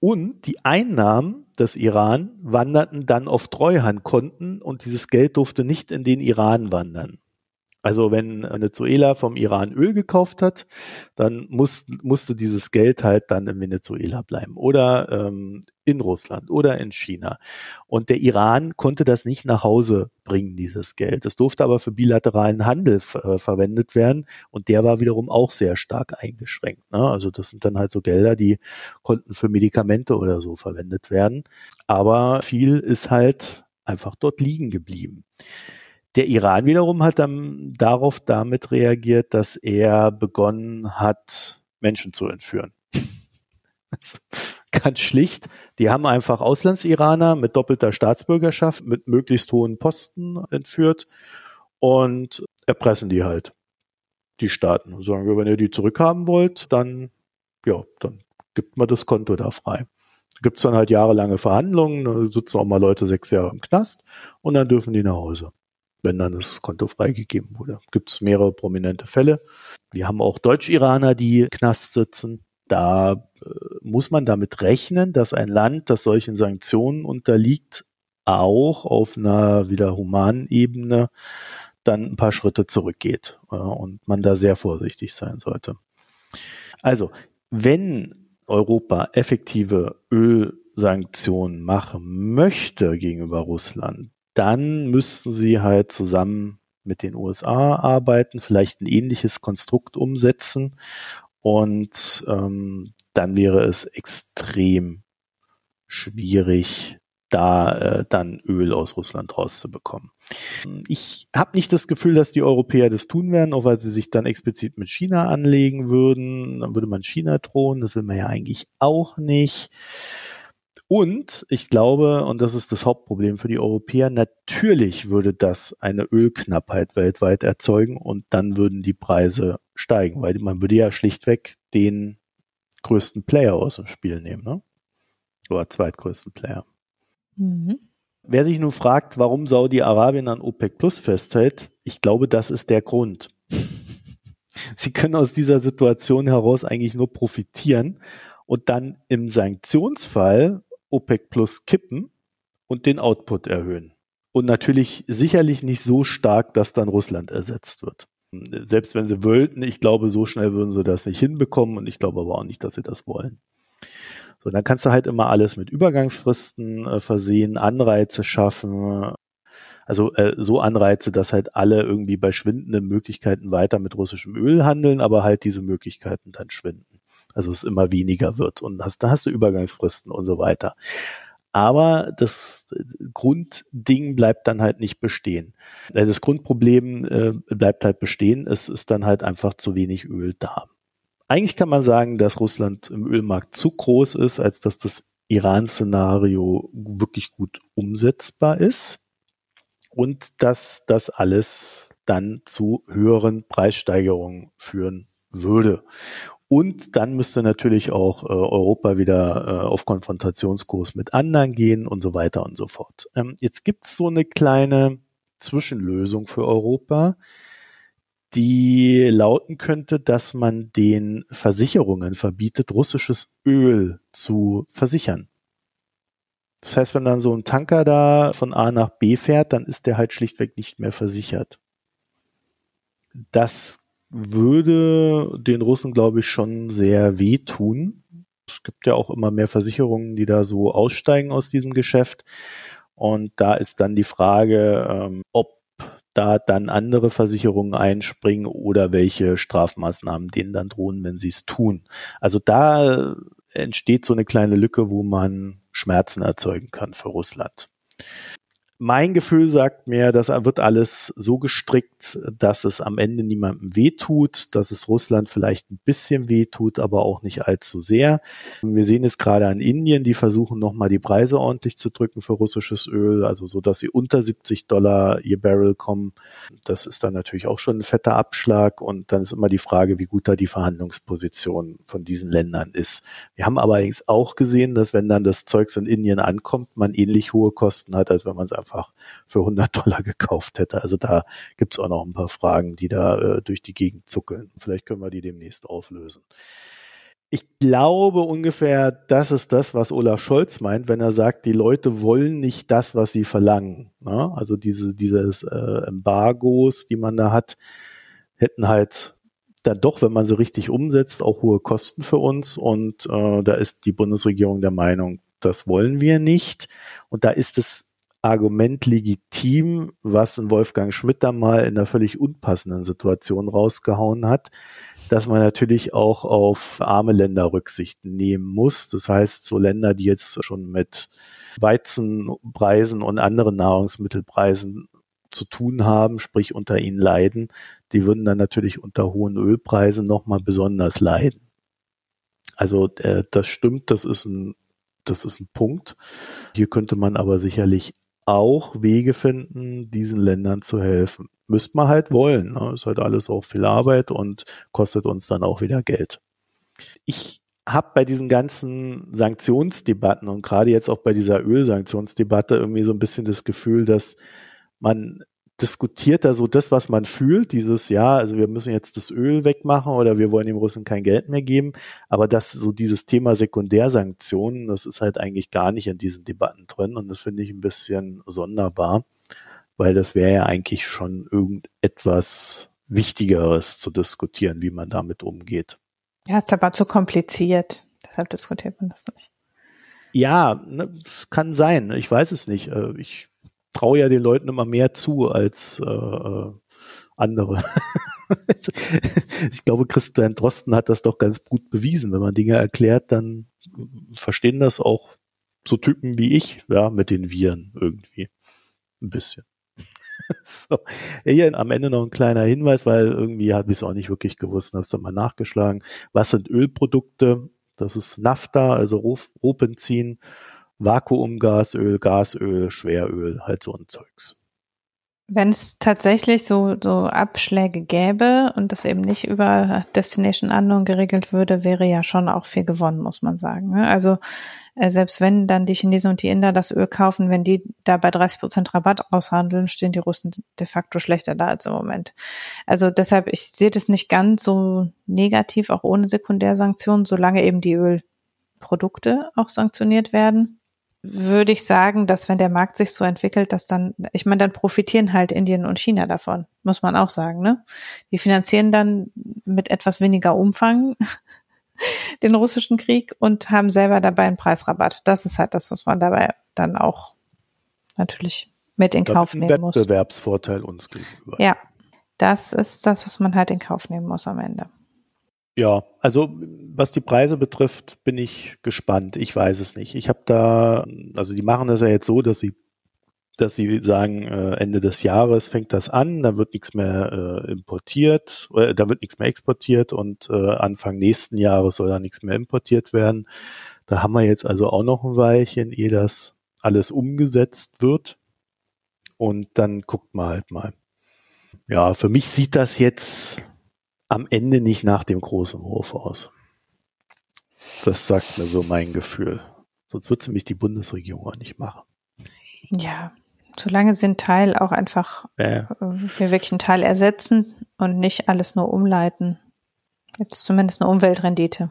und die Einnahmen des Iran wanderten dann auf Treuhandkonten und dieses Geld durfte nicht in den Iran wandern. Also wenn Venezuela vom Iran Öl gekauft hat, dann muss, musste dieses Geld halt dann in Venezuela bleiben oder ähm, in Russland oder in China. Und der Iran konnte das nicht nach Hause bringen, dieses Geld. Es durfte aber für bilateralen Handel äh, verwendet werden und der war wiederum auch sehr stark eingeschränkt. Ne? Also das sind dann halt so Gelder, die konnten für Medikamente oder so verwendet werden. Aber viel ist halt einfach dort liegen geblieben. Der Iran wiederum hat dann darauf damit reagiert, dass er begonnen hat, Menschen zu entführen. Ganz schlicht. Die haben einfach Auslandsiraner mit doppelter Staatsbürgerschaft, mit möglichst hohen Posten entführt und erpressen die halt. Die Staaten. Sagen wir, wenn ihr die zurückhaben wollt, dann, ja, dann gibt man das Konto da frei. Gibt es dann halt jahrelange Verhandlungen, da sitzen auch mal Leute sechs Jahre im Knast und dann dürfen die nach Hause wenn dann das Konto freigegeben wurde. Gibt es mehrere prominente Fälle. Wir haben auch Deutsch-Iraner, die Knast sitzen. Da äh, muss man damit rechnen, dass ein Land, das solchen Sanktionen unterliegt, auch auf einer wieder humanen Ebene dann ein paar Schritte zurückgeht äh, und man da sehr vorsichtig sein sollte. Also, wenn Europa effektive Ölsanktionen machen möchte gegenüber Russland, dann müssten sie halt zusammen mit den USA arbeiten, vielleicht ein ähnliches Konstrukt umsetzen und ähm, dann wäre es extrem schwierig, da äh, dann Öl aus Russland rauszubekommen. Ich habe nicht das Gefühl, dass die Europäer das tun werden, auch weil sie sich dann explizit mit China anlegen würden. Dann würde man China drohen, das will man ja eigentlich auch nicht. Und ich glaube, und das ist das Hauptproblem für die Europäer, natürlich würde das eine Ölknappheit weltweit erzeugen und dann würden die Preise steigen, weil man würde ja schlichtweg den größten Player aus dem Spiel nehmen, ne? Oder zweitgrößten Player. Mhm. Wer sich nun fragt, warum Saudi-Arabien an OPEC Plus festhält, ich glaube, das ist der Grund. Sie können aus dieser Situation heraus eigentlich nur profitieren und dann im Sanktionsfall OPEC Plus kippen und den Output erhöhen. Und natürlich sicherlich nicht so stark, dass dann Russland ersetzt wird. Selbst wenn sie wollten, ich glaube, so schnell würden sie das nicht hinbekommen und ich glaube aber auch nicht, dass sie das wollen. So, dann kannst du halt immer alles mit Übergangsfristen äh, versehen, Anreize schaffen, also äh, so Anreize, dass halt alle irgendwie bei schwindenden Möglichkeiten weiter mit russischem Öl handeln, aber halt diese Möglichkeiten dann schwinden. Also es immer weniger wird und hast, da hast du Übergangsfristen und so weiter. Aber das Grundding bleibt dann halt nicht bestehen. Äh, das Grundproblem äh, bleibt halt bestehen. Es ist dann halt einfach zu wenig Öl da. Eigentlich kann man sagen, dass Russland im Ölmarkt zu groß ist, als dass das Iran-Szenario wirklich gut umsetzbar ist und dass das alles dann zu höheren Preissteigerungen führen würde. Und dann müsste natürlich auch äh, Europa wieder äh, auf Konfrontationskurs mit anderen gehen und so weiter und so fort. Ähm, jetzt gibt's so eine kleine Zwischenlösung für Europa, die lauten könnte, dass man den Versicherungen verbietet, russisches Öl zu versichern. Das heißt, wenn dann so ein Tanker da von A nach B fährt, dann ist der halt schlichtweg nicht mehr versichert. Das würde den Russen, glaube ich, schon sehr wehtun. Es gibt ja auch immer mehr Versicherungen, die da so aussteigen aus diesem Geschäft. Und da ist dann die Frage, ähm, ob da dann andere Versicherungen einspringen oder welche Strafmaßnahmen denen dann drohen, wenn sie es tun. Also da entsteht so eine kleine Lücke, wo man Schmerzen erzeugen kann für Russland mein Gefühl sagt mir, das wird alles so gestrickt, dass es am Ende niemandem wehtut, dass es Russland vielleicht ein bisschen wehtut, aber auch nicht allzu sehr. Wir sehen es gerade an Indien, die versuchen nochmal die Preise ordentlich zu drücken für russisches Öl, also so, dass sie unter 70 Dollar je Barrel kommen. Das ist dann natürlich auch schon ein fetter Abschlag und dann ist immer die Frage, wie gut da die Verhandlungsposition von diesen Ländern ist. Wir haben allerdings auch gesehen, dass wenn dann das Zeugs in Indien ankommt, man ähnlich hohe Kosten hat, als wenn man es einfach einfach für 100 Dollar gekauft hätte. Also da gibt's auch noch ein paar Fragen, die da äh, durch die Gegend zuckeln. Vielleicht können wir die demnächst auflösen. Ich glaube ungefähr, das ist das, was Olaf Scholz meint, wenn er sagt, die Leute wollen nicht das, was sie verlangen. Ne? Also diese dieses äh, Embargos, die man da hat, hätten halt dann doch, wenn man sie richtig umsetzt, auch hohe Kosten für uns. Und äh, da ist die Bundesregierung der Meinung, das wollen wir nicht. Und da ist es Argument legitim, was ein Wolfgang Schmidt da mal in einer völlig unpassenden Situation rausgehauen hat, dass man natürlich auch auf arme Länder Rücksicht nehmen muss. Das heißt, so Länder, die jetzt schon mit Weizenpreisen und anderen Nahrungsmittelpreisen zu tun haben, sprich unter ihnen leiden, die würden dann natürlich unter hohen Ölpreisen nochmal besonders leiden. Also äh, das stimmt, das ist ein das ist ein Punkt. Hier könnte man aber sicherlich auch Wege finden, diesen Ländern zu helfen. Müsste man halt wollen. Ne? Ist halt alles auch viel Arbeit und kostet uns dann auch wieder Geld. Ich habe bei diesen ganzen Sanktionsdebatten und gerade jetzt auch bei dieser Ölsanktionsdebatte irgendwie so ein bisschen das Gefühl, dass man diskutiert da so das, was man fühlt, dieses ja, also wir müssen jetzt das Öl wegmachen oder wir wollen dem Russen kein Geld mehr geben, aber das so dieses Thema Sekundärsanktionen, das ist halt eigentlich gar nicht in diesen Debatten drin und das finde ich ein bisschen sonderbar, weil das wäre ja eigentlich schon irgendetwas Wichtigeres zu diskutieren, wie man damit umgeht. Ja, ist aber zu kompliziert, deshalb diskutiert man das nicht. Ja, ne, kann sein. Ich weiß es nicht. Äh, ich traue ja den Leuten immer mehr zu als äh, äh andere. ich glaube, Christian Drosten hat das doch ganz gut bewiesen. Wenn man Dinge erklärt, dann verstehen das auch so Typen wie ich, ja, mit den Viren irgendwie. Ein bisschen. so. Hier am Ende noch ein kleiner Hinweis, weil irgendwie habe ich es auch nicht wirklich gewusst, habe es dann mal nachgeschlagen. Was sind Ölprodukte? Das ist Nafta, also Rohbenzin. Vakuumgasöl, Gasöl, Schweröl, halt so ein Zeugs. Wenn es tatsächlich so, so Abschläge gäbe und das eben nicht über Destination Unknown geregelt würde, wäre ja schon auch viel gewonnen, muss man sagen. Ne? Also äh, selbst wenn dann die Chinesen und die Inder das Öl kaufen, wenn die da bei 30 Prozent Rabatt aushandeln, stehen die Russen de facto schlechter da als im Moment. Also deshalb, ich sehe das nicht ganz so negativ, auch ohne Sekundärsanktionen, solange eben die Ölprodukte auch sanktioniert werden würde ich sagen, dass wenn der Markt sich so entwickelt, dass dann, ich meine, dann profitieren halt Indien und China davon, muss man auch sagen, ne? Die finanzieren dann mit etwas weniger Umfang den russischen Krieg und haben selber dabei einen Preisrabatt. Das ist halt das, was man dabei dann auch natürlich mit in Kauf nehmen muss. Wettbewerbsvorteil uns gegenüber. Ja, das ist das, was man halt in Kauf nehmen muss am Ende. Ja, also was die Preise betrifft, bin ich gespannt. Ich weiß es nicht. Ich habe da, also die machen das ja jetzt so, dass sie, dass sie sagen, äh, Ende des Jahres fängt das an, da wird nichts mehr äh, importiert, äh, da wird nichts mehr exportiert und äh, Anfang nächsten Jahres soll da nichts mehr importiert werden. Da haben wir jetzt also auch noch ein Weilchen, ehe das alles umgesetzt wird. Und dann guckt man halt mal. Ja, für mich sieht das jetzt am Ende nicht nach dem großen Wurf aus. Das sagt mir so mein Gefühl. Sonst wird sie mich die Bundesregierung auch nicht machen. Ja, Solange sie einen Teil auch einfach, Ja. wir wirklich einen Teil ersetzen und nicht alles nur umleiten, gibt es zumindest eine Umweltrendite.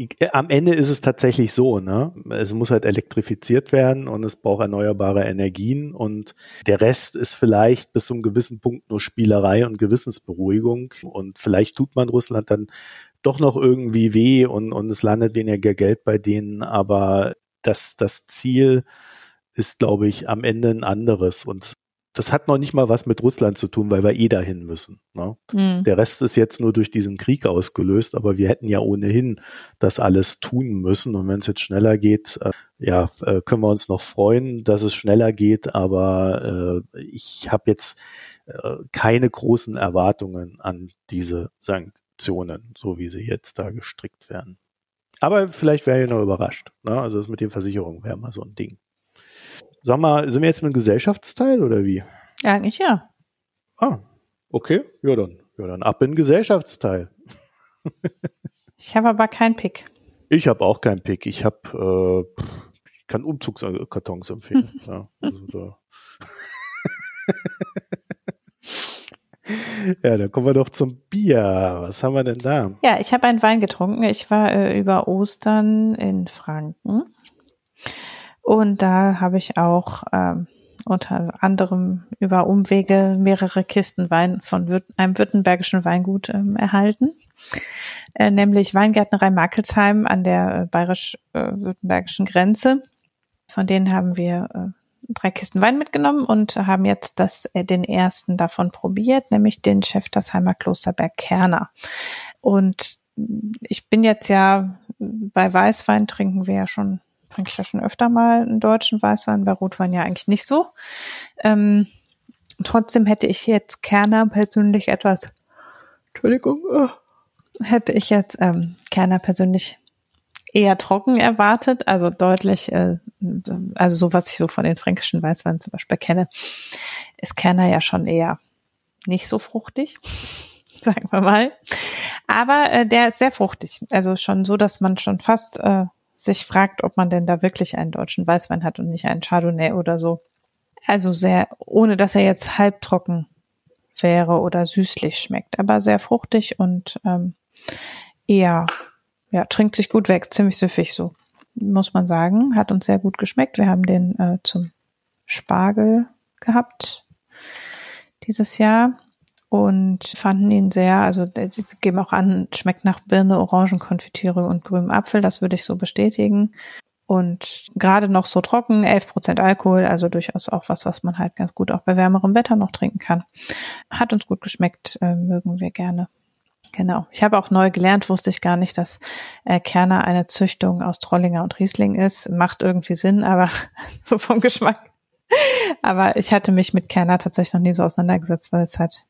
Äh, Am Ende ist es tatsächlich so, ne? Es muss halt elektrifiziert werden und es braucht erneuerbare Energien und der Rest ist vielleicht bis zu einem gewissen Punkt nur Spielerei und Gewissensberuhigung und vielleicht tut man Russland dann doch noch irgendwie weh und, und es landet weniger Geld bei denen, aber das, das Ziel ist, glaube ich, am Ende ein anderes und das hat noch nicht mal was mit Russland zu tun, weil wir eh dahin müssen. Ne? Mhm. Der Rest ist jetzt nur durch diesen Krieg ausgelöst, aber wir hätten ja ohnehin das alles tun müssen. Und wenn es jetzt schneller geht, äh, ja, äh, können wir uns noch freuen, dass es schneller geht. Aber äh, ich habe jetzt äh, keine großen Erwartungen an diese Sanktionen, so wie sie jetzt da gestrickt werden. Aber vielleicht wäre ich noch überrascht. Ne? Also das mit den Versicherungen wäre mal so ein Ding. Sag mal, sind wir jetzt mit dem Gesellschaftsteil oder wie? Ja, eigentlich ja. Ah, okay. Ja, dann, ja, dann ab in den Gesellschaftsteil. Ich habe aber keinen Pick. Ich habe auch keinen Pick. Ich habe, äh, ich kann Umzugskartons empfehlen. ja, also da. ja, dann kommen wir doch zum Bier. Was haben wir denn da? Ja, ich habe einen Wein getrunken. Ich war äh, über Ostern in Franken. Und da habe ich auch ähm, unter anderem über Umwege mehrere Kisten Wein von Würt einem württembergischen Weingut ähm, erhalten. Äh, nämlich Weingärtnerei Markelsheim an der äh, bayerisch-württembergischen Grenze. Von denen haben wir äh, drei Kisten Wein mitgenommen und haben jetzt das, äh, den ersten davon probiert, nämlich den Schäftersheimer Klosterberg Kerner. Und ich bin jetzt ja bei Weißwein trinken wir ja schon, trinke ich ja schon öfter mal einen deutschen Weißwein, bei Rotwein ja eigentlich nicht so. Ähm, trotzdem hätte ich jetzt Kerner persönlich etwas, Entschuldigung, oh, hätte ich jetzt ähm, Kerner persönlich eher trocken erwartet, also deutlich, äh, also so was ich so von den fränkischen Weißweinen zum Beispiel kenne, ist Kerner ja schon eher nicht so fruchtig, sagen wir mal. Aber äh, der ist sehr fruchtig, also schon so, dass man schon fast äh, sich fragt, ob man denn da wirklich einen deutschen Weißwein hat und nicht einen Chardonnay oder so. Also sehr, ohne dass er jetzt halbtrocken wäre oder süßlich schmeckt, aber sehr fruchtig und ähm, eher, ja, trinkt sich gut weg, ziemlich süffig so, muss man sagen. Hat uns sehr gut geschmeckt. Wir haben den äh, zum Spargel gehabt dieses Jahr und fanden ihn sehr, also äh, sie geben auch an, schmeckt nach Birne, Orangenkonfitüre und grünem Apfel, das würde ich so bestätigen. Und gerade noch so trocken, 11% Alkohol, also durchaus auch was, was man halt ganz gut auch bei wärmerem Wetter noch trinken kann. Hat uns gut geschmeckt, äh, mögen wir gerne. Genau. Ich habe auch neu gelernt, wusste ich gar nicht, dass äh, Kerner eine Züchtung aus Trollinger und Riesling ist. Macht irgendwie Sinn, aber so vom Geschmack. Aber ich hatte mich mit Kerner tatsächlich noch nie so auseinandergesetzt, weil es halt,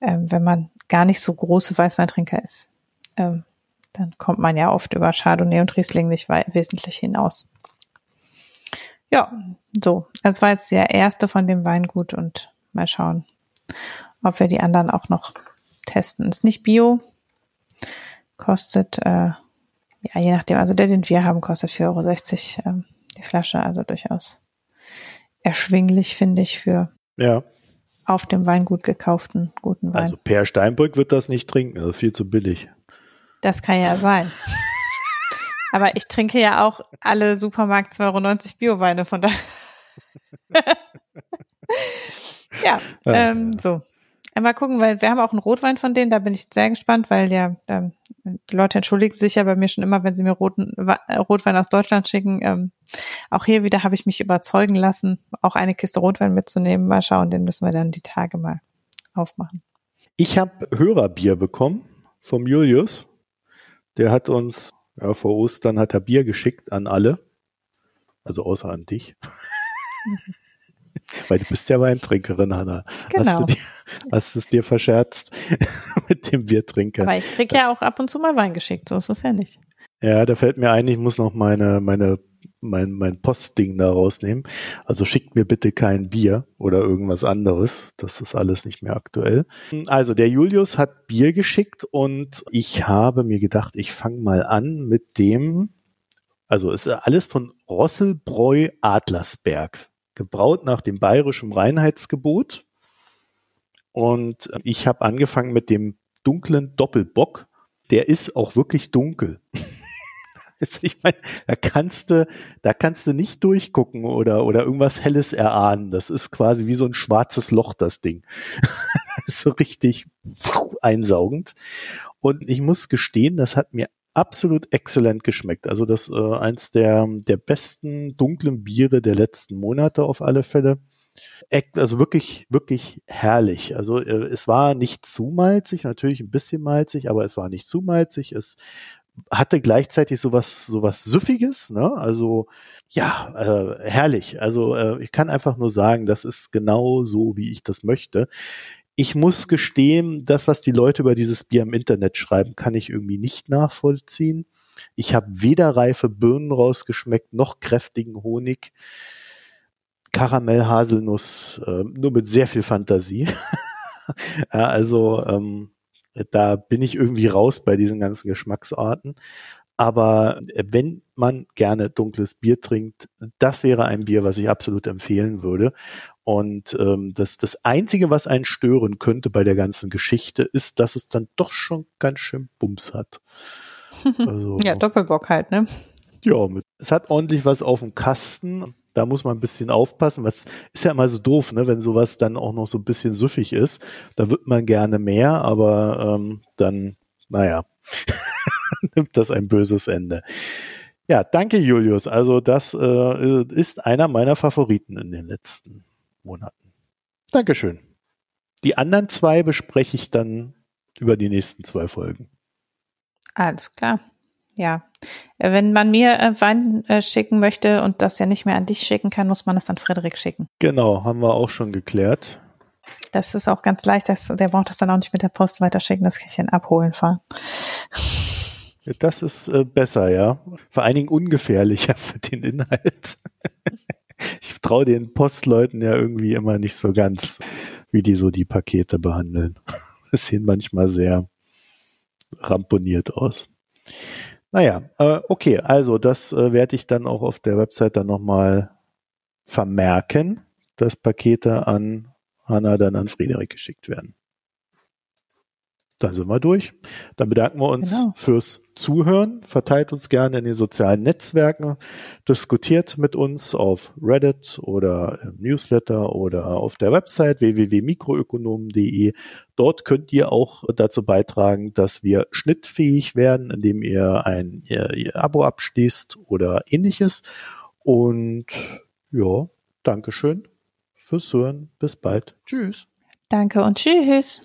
ähm, wenn man gar nicht so große Weißweintrinker ist, ähm, dann kommt man ja oft über Chardonnay und Riesling nicht wesentlich hinaus. Ja, so. Das war jetzt der erste von dem Weingut und mal schauen, ob wir die anderen auch noch testen. Ist nicht bio, kostet, äh, ja, je nachdem, also der, den wir haben, kostet 4,60 Euro ähm, die Flasche, also durchaus erschwinglich, finde ich, für Ja, auf dem Weingut gekauften guten Wein. also Per Steinbrück wird das nicht trinken, das ist viel zu billig. Das kann ja sein. Aber ich trinke ja auch alle Supermarkt 2,90 Euro Bioweine, von daher. ja, ähm, so. Mal gucken, weil wir haben auch einen Rotwein von denen, da bin ich sehr gespannt, weil ja, ähm, die Leute entschuldigen sich ja bei mir schon immer, wenn sie mir roten, Rotwein aus Deutschland schicken. Ähm, auch hier wieder habe ich mich überzeugen lassen, auch eine Kiste Rotwein mitzunehmen. Mal schauen, den müssen wir dann die Tage mal aufmachen. Ich habe Hörerbier bekommen vom Julius. Der hat uns, ja, vor Ostern hat er Bier geschickt an alle. Also außer an dich. Weil du bist ja Weintrinkerin, Hanna. Genau. Hast, du dir, hast es dir verscherzt mit dem Biertrinker. Aber ich kriege ja auch ab und zu mal Wein geschickt, so ist es ja nicht. Ja, da fällt mir ein, ich muss noch meine, meine, mein, mein Postding da rausnehmen. Also schickt mir bitte kein Bier oder irgendwas anderes. Das ist alles nicht mehr aktuell. Also der Julius hat Bier geschickt und ich habe mir gedacht, ich fange mal an mit dem, also ist alles von Rosselbräu Adlersberg gebraut nach dem bayerischen Reinheitsgebot. Und ich habe angefangen mit dem dunklen Doppelbock. Der ist auch wirklich dunkel. Also ich meine, da kannst du, da kannst du nicht durchgucken oder, oder irgendwas Helles erahnen. Das ist quasi wie so ein schwarzes Loch, das Ding. so richtig einsaugend. Und ich muss gestehen, das hat mir absolut exzellent geschmeckt. Also das äh, eins der, der besten dunklen Biere der letzten Monate auf alle Fälle. Also wirklich, wirklich herrlich. Also äh, es war nicht zu malzig, natürlich ein bisschen malzig, aber es war nicht zu malzig. Es hatte gleichzeitig sowas, sowas Süffiges, ne? Also ja, äh, herrlich. Also äh, ich kann einfach nur sagen, das ist genau so, wie ich das möchte. Ich muss gestehen, das, was die Leute über dieses Bier im Internet schreiben, kann ich irgendwie nicht nachvollziehen. Ich habe weder reife Birnen rausgeschmeckt, noch kräftigen Honig. Karamell, Haselnuss, äh, nur mit sehr viel Fantasie. ja, also ähm, da bin ich irgendwie raus bei diesen ganzen Geschmacksarten. Aber wenn man gerne dunkles Bier trinkt, das wäre ein Bier, was ich absolut empfehlen würde. Und ähm, das, das Einzige, was einen stören könnte bei der ganzen Geschichte, ist, dass es dann doch schon ganz schön Bums hat. Also, ja, Doppelbock halt, ne? Ja, mit, es hat ordentlich was auf dem Kasten da muss man ein bisschen aufpassen. Was ist ja immer so doof, ne? wenn sowas dann auch noch so ein bisschen süffig ist. Da wird man gerne mehr, aber ähm, dann, naja, nimmt das ein böses Ende. Ja, danke Julius. Also das äh, ist einer meiner Favoriten in den letzten Monaten. Dankeschön. Die anderen zwei bespreche ich dann über die nächsten zwei Folgen. Alles klar ja, äh, wenn man mir äh, Wein äh, schicken möchte und das ja nicht mehr an dich schicken kann, muss man es an Frederik schicken. Genau, haben wir auch schon geklärt. Das ist auch ganz leicht, das, der braucht das dann auch nicht mit der Post weiterschicken, das kann ich dann abholen fahren. Das ist besser, ja. Vor allen Dingen ungefährlicher für den Inhalt. ich traue den Postleuten ja irgendwie immer nicht so ganz, wie die so die Pakete behandeln. Das sehen manchmal sehr ramponiert aus. Naja, äh, okay, also das äh, werde ich dann auch auf der Website dann nochmal vermerken, dass Pakete an Hanna dann an Friederik geschickt werden. Dann sind wir durch. Dann bedanken wir uns genau. fürs Zuhören. Verteilt uns gerne in den sozialen Netzwerken. Diskutiert mit uns auf Reddit oder im Newsletter oder auf der Website www.mikroökonomen.de. Dort könnt ihr auch dazu beitragen, dass wir schnittfähig werden, indem ihr ein ihr, ihr Abo abschließt oder ähnliches. Und ja, Dankeschön fürs Hören. Bis bald. Tschüss. Danke und tschüss.